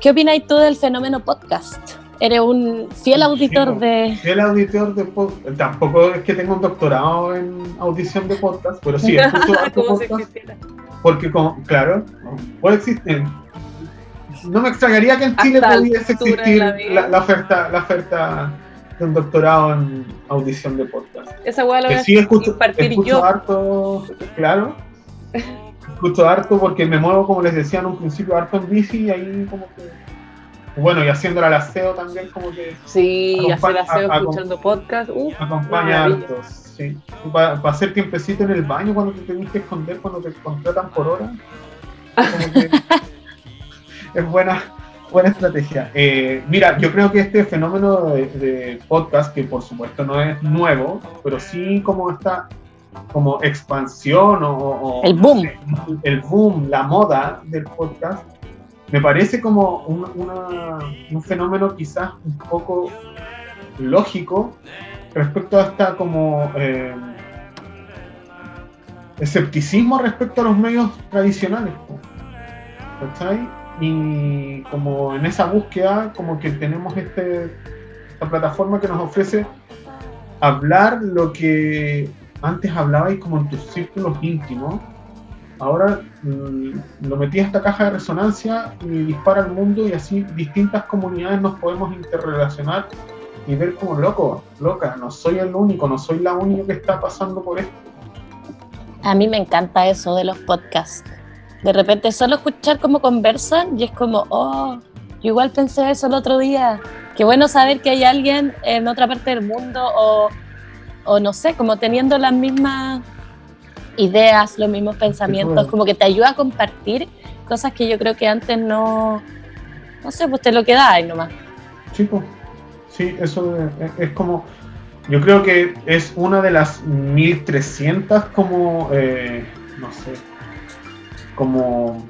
Speaker 1: ¿Qué opinas tú del fenómeno podcast? Eres un fiel auditor de...
Speaker 3: Fiel auditor de podcast. Tampoco es que tenga un doctorado en audición de podcast, pero sí, escucho harto podcast. Porque, claro, puede existir. No me extrañaría que en Chile pudiese existir la, oferta, la oferta un doctorado en audición de podcast.
Speaker 2: Esa hueá lo voy
Speaker 3: a sí, escucho, escucho harto, claro. escucho harto porque me muevo, como les decía en un principio, harto en bici y ahí como que. Bueno, y haciéndolo al aseo también, como que.
Speaker 2: Sí, hacer aseo escuchando podcast. Uf,
Speaker 3: acompaña harto, sí. Para hacer tiempecito en el baño cuando te tenés que esconder, cuando te contratan por hora. Como que es buena buena estrategia. Eh, mira, yo creo que este fenómeno de, podcast, que por supuesto no es nuevo, pero sí como esta como expansión o,
Speaker 1: el boom.
Speaker 3: el boom, la moda del podcast, me parece como un, un fenómeno quizás un poco lógico respecto a esta como eh, escepticismo respecto a los medios tradicionales. ¿Cachai? Y como en esa búsqueda, como que tenemos este, esta plataforma que nos ofrece hablar lo que antes hablabais como en tus círculos íntimos, ahora mm, lo metí a esta caja de resonancia y dispara al mundo y así distintas comunidades nos podemos interrelacionar y ver como loco, loca, no soy el único, no soy la única que está pasando por esto.
Speaker 1: A mí me encanta eso de los podcasts. De repente solo escuchar cómo conversan y es como, oh, yo igual pensé eso el otro día. Qué bueno saber que hay alguien en otra parte del mundo o, o no sé, como teniendo las mismas ideas, los mismos pensamientos, como que te ayuda a compartir cosas que yo creo que antes no, no sé, pues te lo quedáis nomás.
Speaker 3: Sí, pues. Sí, eso es, como, yo creo que es una de las 1300 como, eh, no sé, como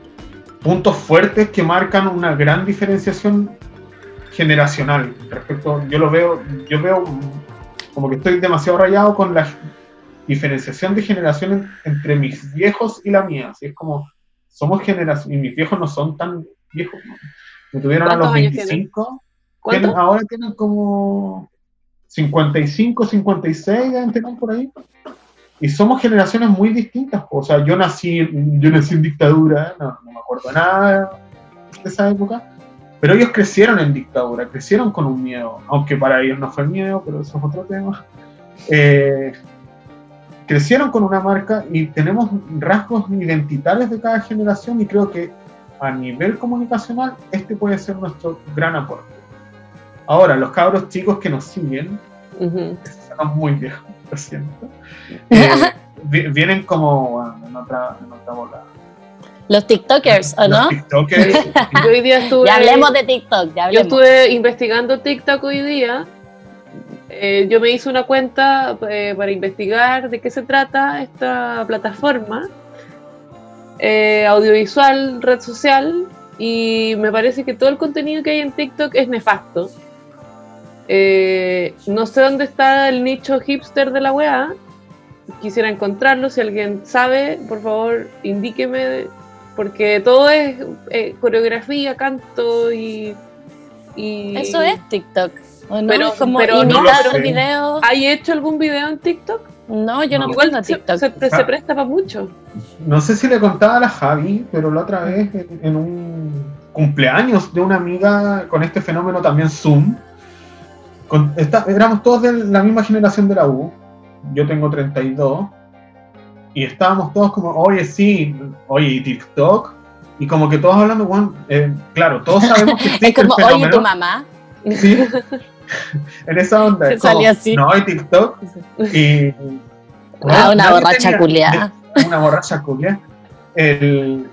Speaker 3: puntos fuertes que marcan una gran diferenciación generacional. Respecto, yo lo veo, yo veo como que estoy demasiado rayado con la diferenciación de generación entre mis viejos y la mía, así es como, somos generación, y mis viejos no son tan viejos, me tuvieron a los 25 ahora tienen como 55, 56, deben tener por ahí. Y somos generaciones muy distintas. O sea, yo nací, yo nací en dictadura, no, me acuerdo nada de esa época. Pero ellos crecieron en dictadura, crecieron con un miedo, aunque para ellos no fue miedo, pero eso es otro tema. Eh, crecieron con una marca y tenemos rasgos identitarios de cada generación y creo que a nivel comunicacional este puede ser nuestro gran aporte. Ahora, los cabros chicos que nos siguen, son muy viejos, eh, vienen como en, otra, en otra bola.
Speaker 1: Los TikTokers, ¿o no?
Speaker 2: TikTokers. hoy día estuve,
Speaker 1: ya hablemos de TikTok. Ya
Speaker 2: hablemos. Yo estuve investigando TikTok hoy día. Eh, yo me hice una cuenta eh, para investigar de qué se trata esta plataforma audiovisual, red social, y me parece que todo el contenido que hay en TikTok es nefasto. Eh, no sé dónde está el nicho hipster de la weá. Quisiera encontrarlo. Si alguien sabe, por favor, indíqueme. Porque todo es eh, coreografía, canto y,
Speaker 1: Eso es TikTok. no?
Speaker 2: Pero,
Speaker 1: como
Speaker 2: pero
Speaker 1: no
Speaker 2: videos. ¿Hay hecho algún video en TikTok?
Speaker 1: No, yo no, Igual TikTok.
Speaker 2: Se, se, presta para mucho.
Speaker 3: No sé si le contaba a la Javi, pero la otra vez en un cumpleaños de una amiga con este fenómeno también Zoom éramos todos de la misma generación de la U, yo tengo 32, y estábamos todos como, oye, sí, oye, TikTok, y como que todos hablando, bueno, eh, claro, todos sabemos que
Speaker 1: existe es como, oye, tu mamá.
Speaker 3: Sí, en esa onda.
Speaker 1: Se como, así.
Speaker 3: No, hay TikTok, y...
Speaker 1: Ah, una borracha culiada.
Speaker 3: Una borracha culiada.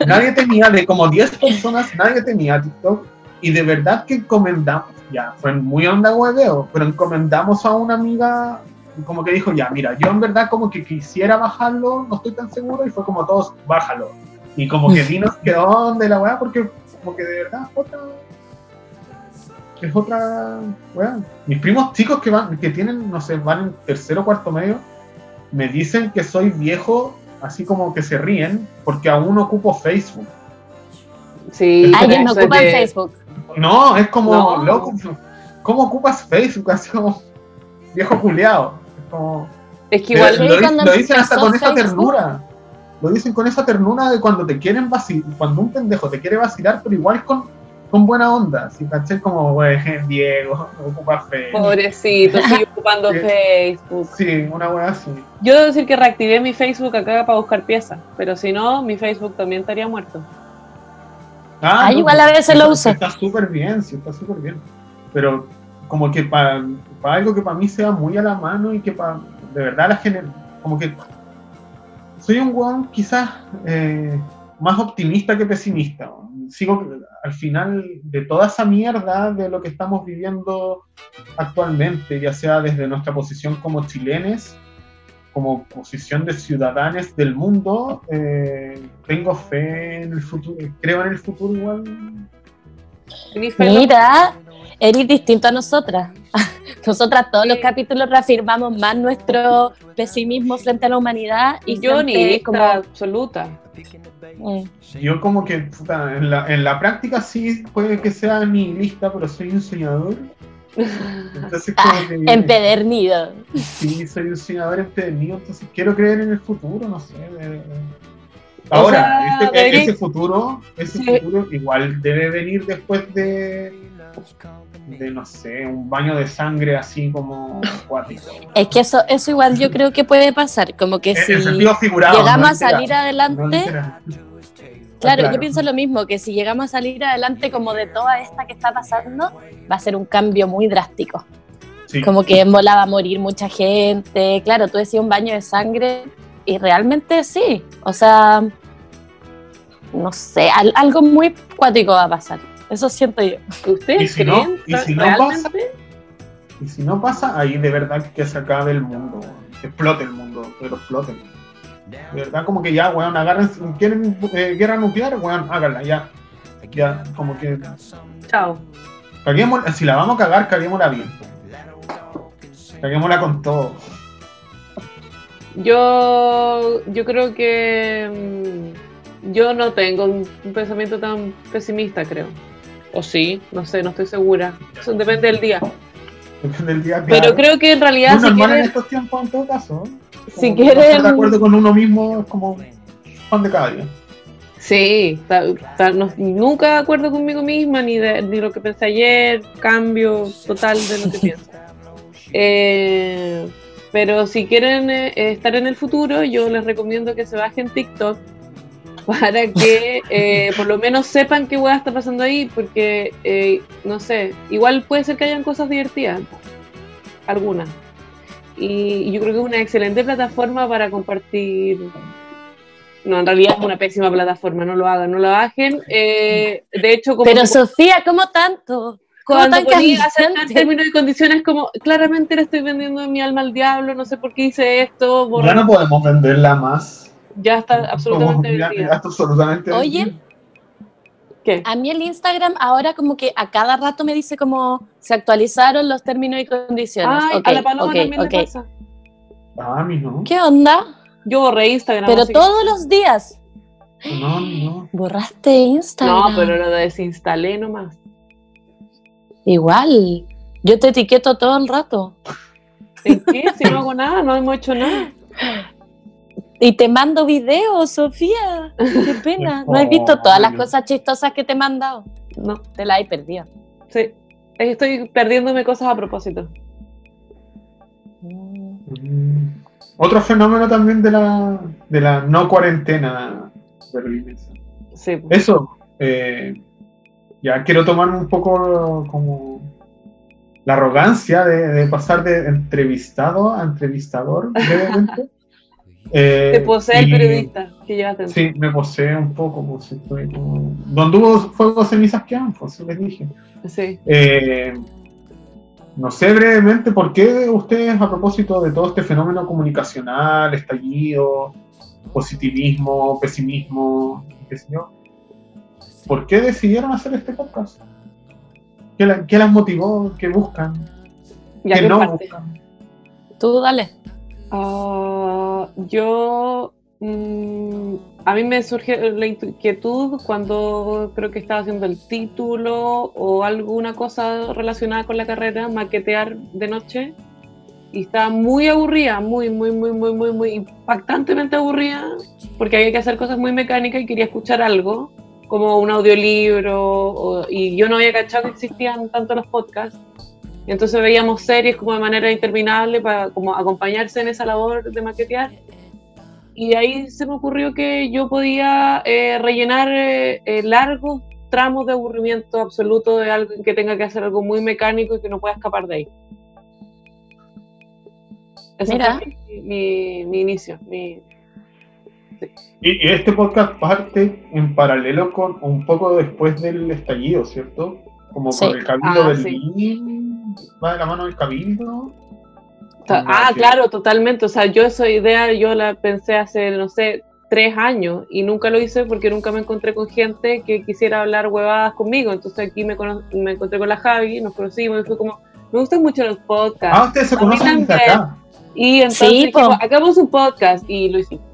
Speaker 3: nadie tenía, de como 10 personas, nadie tenía TikTok, y de verdad que encomendamos, ya, fue muy onda hueveo, pero encomendamos a una amiga como que dijo, ya, mira, yo en verdad como que quisiera bajarlo, no estoy tan seguro, y fue como todos, bájalo. Y como que dinos que dónde la weá, porque como que de verdad es otra... Es otra weá. Mis primos chicos que van, que tienen, no sé, van en tercero o cuarto medio, me dicen que soy viejo, así como que se ríen, porque aún ocupo Facebook.
Speaker 1: Sí, alguien no ocupa Facebook.
Speaker 3: No, es como, loco, ¿cómo ocupas Facebook? Así como viejo culiado.
Speaker 2: Es, que igual
Speaker 3: lo, dicen hasta con esa ternura. Lo dicen con esa ternura de cuando te quieren vacilar, cuando un pendejo te quiere vacilar, pero igual con, con buena onda. Si caché como, güey, Diego, ocupa Facebook.
Speaker 2: Pobrecito, sigue ocupando Facebook.
Speaker 3: Sí, una buena así.
Speaker 2: Yo debo decir que reactivé mi Facebook acá para buscar piezas, pero si no, mi Facebook también estaría muerto.
Speaker 1: Ah, igual a veces lo uso.
Speaker 3: Está súper bien, sí, está súper bien. Pero como que para, algo que para mí sea muy a la mano y que para de verdad la gente, como que soy un guan quizás eh, más optimista que pesimista. Sigo al final de toda esa mierda de lo que estamos viviendo actualmente, ya sea desde nuestra posición como chilenes como posición de ciudadanos del mundo, eh, tengo fe en el futuro, creo en el futuro igual.
Speaker 1: Mira, eres distinto a nosotras. Nosotras todos los capítulos reafirmamos más nuestro pesimismo frente a la humanidad y
Speaker 2: yo ni como absoluta.
Speaker 3: Mm. Yo como que en, la, en la práctica sí puede que sea nihilista, pero soy un soñador.
Speaker 1: Entonces, empedernido.
Speaker 3: Sí, soy un soñador empedernido, entonces quiero creer en el futuro, no sé. Ahora, este, ese futuro, ese futuro igual debe venir después de, de, no sé, un baño de sangre así como acuático.
Speaker 1: Es que eso, eso igual yo creo que puede pasar, como que si llegamos a salir adelante... Claro, yo pienso lo mismo, que si llegamos a salir adelante como de toda esta que está pasando, va a ser un cambio muy drástico. Como que en bola va a morir mucha gente. Claro, tú decías un baño de sangre y realmente sí. O sea, no sé, algo muy cuático va a pasar. Eso siento yo.
Speaker 2: ¿Ustedes
Speaker 3: ¿Y si
Speaker 2: no,
Speaker 3: ¿y si no pasa? Y si no pasa, ahí de verdad que se acabe el mundo. Que explote el mundo, pero explote. De verdad, como que ya, weón, agarren, quieren eh, guerra nuclear, weón, háganla, ya. Ya, como que.
Speaker 2: Chao.
Speaker 3: si la vamos a cagar, caguémosla bien. Caguémosla con todo.
Speaker 2: Yo, yo creo que mm, yo no tengo un, pensamiento tan pesimista, creo. O sí, no sé, no estoy segura. Eso depende del día.
Speaker 3: Depende del día.
Speaker 2: Pero creo que en realidad.
Speaker 3: Si en estos tiempos, en todo caso
Speaker 2: si quieren.
Speaker 3: de acuerdo con uno mismo es como pan de cada día.
Speaker 2: Sí, nunca de acuerdo conmigo misma, ni de ni lo que pensé ayer, cambio total de lo que pienso. Eh, pero si quieren eh, estar en el futuro, yo les recomiendo que se bajen TikTok para que eh, por lo menos sepan qué hueá está pasando ahí, porque, no sé, igual puede ser que hayan cosas divertidas, algunas y yo creo que es una excelente plataforma para compartir. No, en realidad es una pésima plataforma, no lo hagan, no lo bajen. Eh, de hecho, como
Speaker 1: Pero Sofía, ¿cómo tanto?
Speaker 2: cuando ponía en términos y condiciones como claramente le estoy vendiendo mi alma al diablo, no sé por qué hice esto.
Speaker 3: Ya no podemos venderla más.
Speaker 2: Ya está absolutamente
Speaker 3: ya, ya, está absolutamente
Speaker 1: Oye, a mí el Instagram ahora como que a cada rato me dice como se actualizaron los términos y condiciones.
Speaker 2: a la paloma también le pasa.
Speaker 3: A mí no.
Speaker 1: ¿Qué onda?
Speaker 2: Yo borré Instagram.
Speaker 1: Pero todos los días.
Speaker 3: No, no.
Speaker 1: Borraste Instagram.
Speaker 2: No, pero lo desinstalé nomás.
Speaker 1: Igual. Yo te etiqueto todo el rato.
Speaker 2: ¿En qué? Si no hago nada, no hemos hecho nada.
Speaker 1: Y te mando videos, Sofía. Qué pena. ¿No has visto todas las cosas chistosas que te he mandado?
Speaker 2: No.
Speaker 1: Te la he perdido.
Speaker 2: Sí. Estoy perdiéndome cosas a propósito.
Speaker 3: Mm. Otro fenómeno también de la, de la no cuarentena berlinesa.
Speaker 2: Sí.
Speaker 3: Eso. Eh, ya quiero tomar un poco como la arrogancia de, de pasar de entrevistado a entrevistador brevemente.
Speaker 2: Eh, Te posee el periodista que llevaste.
Speaker 3: Sí, me posee un poco, pues estoy como... Donde hubo fuego, cenizas que pues les dije.
Speaker 2: Sí.
Speaker 3: Eh, no sé brevemente por qué ustedes, a propósito de todo este fenómeno comunicacional, estallido, positivismo, pesimismo, qué sé yo, ¿por qué decidieron hacer este podcast? ¿Qué, qué las motivó? ¿Qué buscan?
Speaker 2: ¿Qué no buscan?
Speaker 1: Tú dale.
Speaker 2: Ah, yo, mm, a mí me surge la inquietud cuando creo que estaba haciendo el título o alguna cosa relacionada con la carrera, maquetear de noche. Y estaba muy aburrida, muy, muy, muy, muy, muy, muy impactantemente aburrida, porque había que hacer cosas muy mecánicas y quería escuchar algo, como un audiolibro, y yo no había cachado que existían tanto los podcasts entonces veíamos series como de manera interminable para como acompañarse en esa labor de maquetear. Y ahí se me ocurrió que yo podía eh, rellenar eh, eh, largos tramos de aburrimiento absoluto de alguien que tenga que hacer algo muy mecánico y que no pueda escapar de ahí. Ese fue mi, mi, inicio. Mi...
Speaker 3: Y, este podcast parte en paralelo con un poco después del estallido, ¿cierto? Como con el cabildo ah, del va de la mano del cabildo.
Speaker 2: ah, claro, totalmente. O sea, yo esa idea yo la pensé hace, no sé, tres años y nunca lo hice porque nunca me encontré con gente que quisiera hablar huevadas conmigo. Entonces aquí me, me encontré con la Javi, nos conocimos y fue como, me gustan mucho los podcasts.
Speaker 3: Ah, ustedes se conocen acá.
Speaker 2: Y entonces sí, hagamos un podcast y lo hicimos.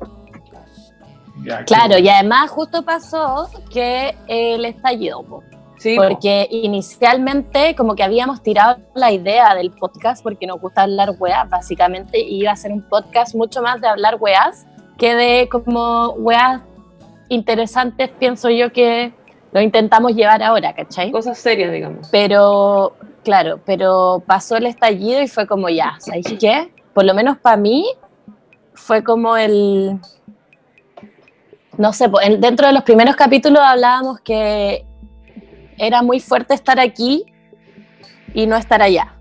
Speaker 1: claro, y además justo pasó que el estallido, Sí, porque inicialmente como que habíamos tirado la idea del podcast porque nos gusta hablar weas, básicamente, y iba a ser un podcast mucho más de hablar weas que de como weas interesantes, pienso yo que lo intentamos llevar ahora, ¿cachai?
Speaker 2: Cosas serias, digamos.
Speaker 1: Pero, claro, pero pasó el estallido y fue como ya, ¿sabes qué? Por lo menos para mí fue como el... No sé, dentro de los primeros capítulos hablábamos que era muy fuerte estar aquí y no estar allá.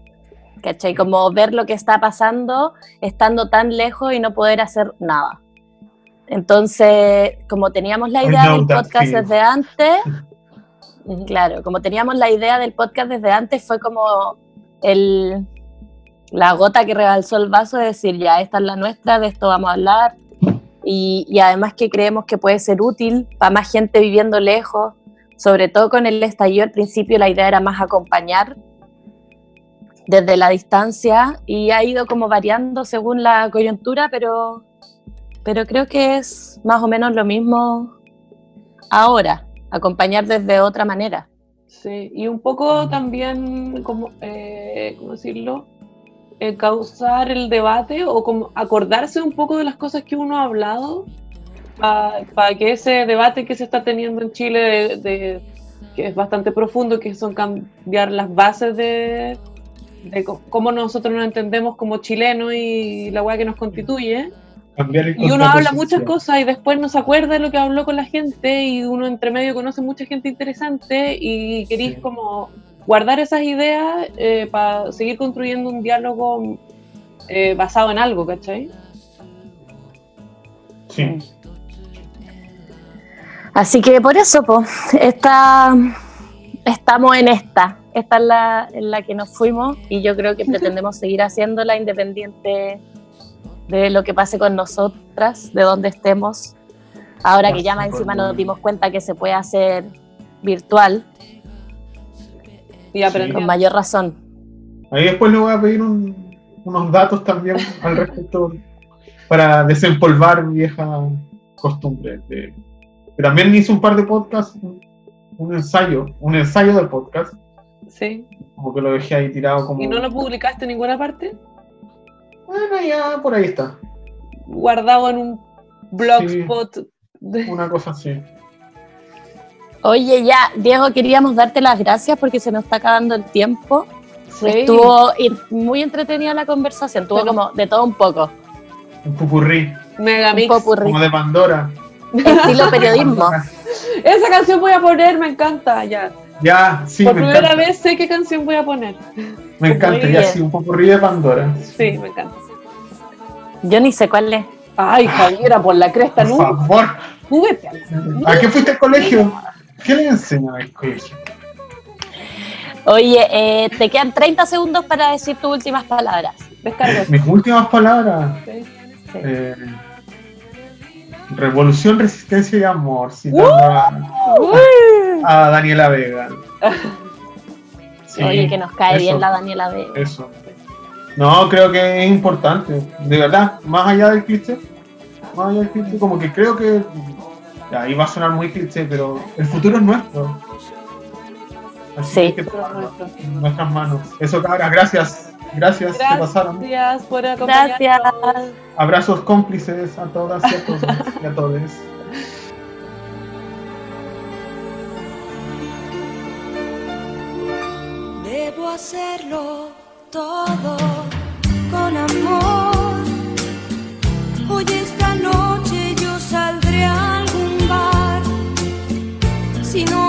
Speaker 1: ¿Cachai? Como ver lo que está pasando estando tan lejos y no poder hacer nada. Entonces, como teníamos la idea del podcast desde antes, claro, como teníamos la idea del podcast desde antes, fue como el, la gota que rebalsó el vaso de decir, ya, esta es la nuestra, de esto vamos a hablar. Y, y además que creemos que puede ser útil para más gente viviendo lejos, sobre todo con el estallido al principio la idea era más acompañar desde la distancia y ha ido como variando según la coyuntura, pero, pero creo que es más o menos lo mismo ahora, acompañar desde otra manera.
Speaker 2: Sí, y un poco también, como, eh, ¿cómo decirlo? Eh, causar el debate o como acordarse un poco de las cosas que uno ha hablado para que ese debate que se está teniendo en Chile, de, que es bastante profundo, que son cambiar las bases de, cómo nosotros nos entendemos como chilenos y la weá que nos constituye. y uno habla muchas cosas y después no se acuerda de lo que habló con la gente y uno entre medio conoce mucha gente interesante y queréis como guardar esas ideas eh, para seguir construyendo un diálogo eh, basado en algo, ¿cachai?
Speaker 3: Sí.
Speaker 1: Así que por eso, pues, estamos en esta. Esta es la, en la que nos fuimos y yo creo que pretendemos seguir haciéndola independiente de lo que pase con nosotras, de donde estemos. Ahora que ya más encima nos dimos cuenta que se puede hacer virtual. Y aprender. Con mayor razón.
Speaker 3: Ahí después le voy a pedir unos datos también al respecto para desempolvar vieja costumbre de también hice un par de podcasts, un, ensayo, un ensayo del podcast.
Speaker 2: Sí.
Speaker 3: Como que lo dejé ahí tirado como...
Speaker 2: ¿Y no lo publicaste en ninguna parte?
Speaker 3: Bueno, ya por ahí está.
Speaker 2: Guardado en un blogspot.
Speaker 3: Una cosa así.
Speaker 1: Oye, ya, Diego, queríamos darte las gracias porque se nos está acabando el tiempo. Sí. Estuvo muy entretenida la conversación, estuvo como de todo un poco.
Speaker 3: Un pupurrí.
Speaker 2: Mega mix.
Speaker 3: Como de Pandora.
Speaker 1: Estilo periodismo.
Speaker 2: Esa canción voy a poner, me encanta, ya.
Speaker 3: Ya, sí.
Speaker 2: Por primera vez sé qué canción voy a poner.
Speaker 3: Me encanta, ya sí, un poco ríe de Pandora.
Speaker 2: Sí, me encanta.
Speaker 1: Yo ni sé cuál es.
Speaker 2: Ay, Javiera, por la cresta, ¿no?
Speaker 3: Por favor. ¿A qué fuiste al colegio? ¿Qué le enseñan al colegio?
Speaker 1: Oye, eh, te quedan 30 segundos para decir tus últimas palabras.
Speaker 3: Mis últimas palabras. Sí. Eh, Revolución, Resistencia y Amor, citando a, Daniela Vega.
Speaker 1: Oye, que nos cae bien la Daniela Vega.
Speaker 3: Eso. No, creo que es importante, de verdad, más allá del cliché, más allá del cliché, como que creo que, ahí va a sonar muy cliché, pero el futuro es nuestro.
Speaker 1: sí.
Speaker 3: Que en nuestras manos. Eso, cabra, gracias. Gracias,
Speaker 2: Gracias
Speaker 3: pasaron.
Speaker 2: Gracias por acompañarnos. Gracias.
Speaker 3: Abrazos cómplices a todas y a todos y a todos.
Speaker 4: Debo hacerlo todo con amor. Hoy esta noche yo saldré a algún bar. Si no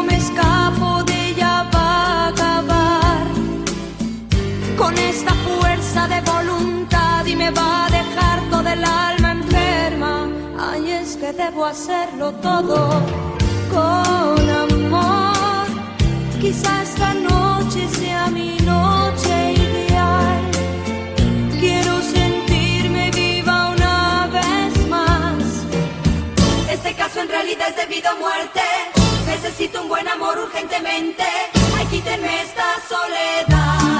Speaker 4: de voluntad y me va a dejar toda el alma enferma. Ay, es que debo hacerlo todo con amor. Quizá esta noche sea mi noche ideal. Quiero sentirme viva una vez más. Este caso en realidad es debido a muerte. Necesito un buen amor urgentemente. Ay, quítenme esta soledad.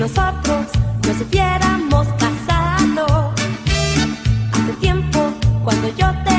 Speaker 4: Nosotros nos hubiéramos casado hace tiempo, cuando yo te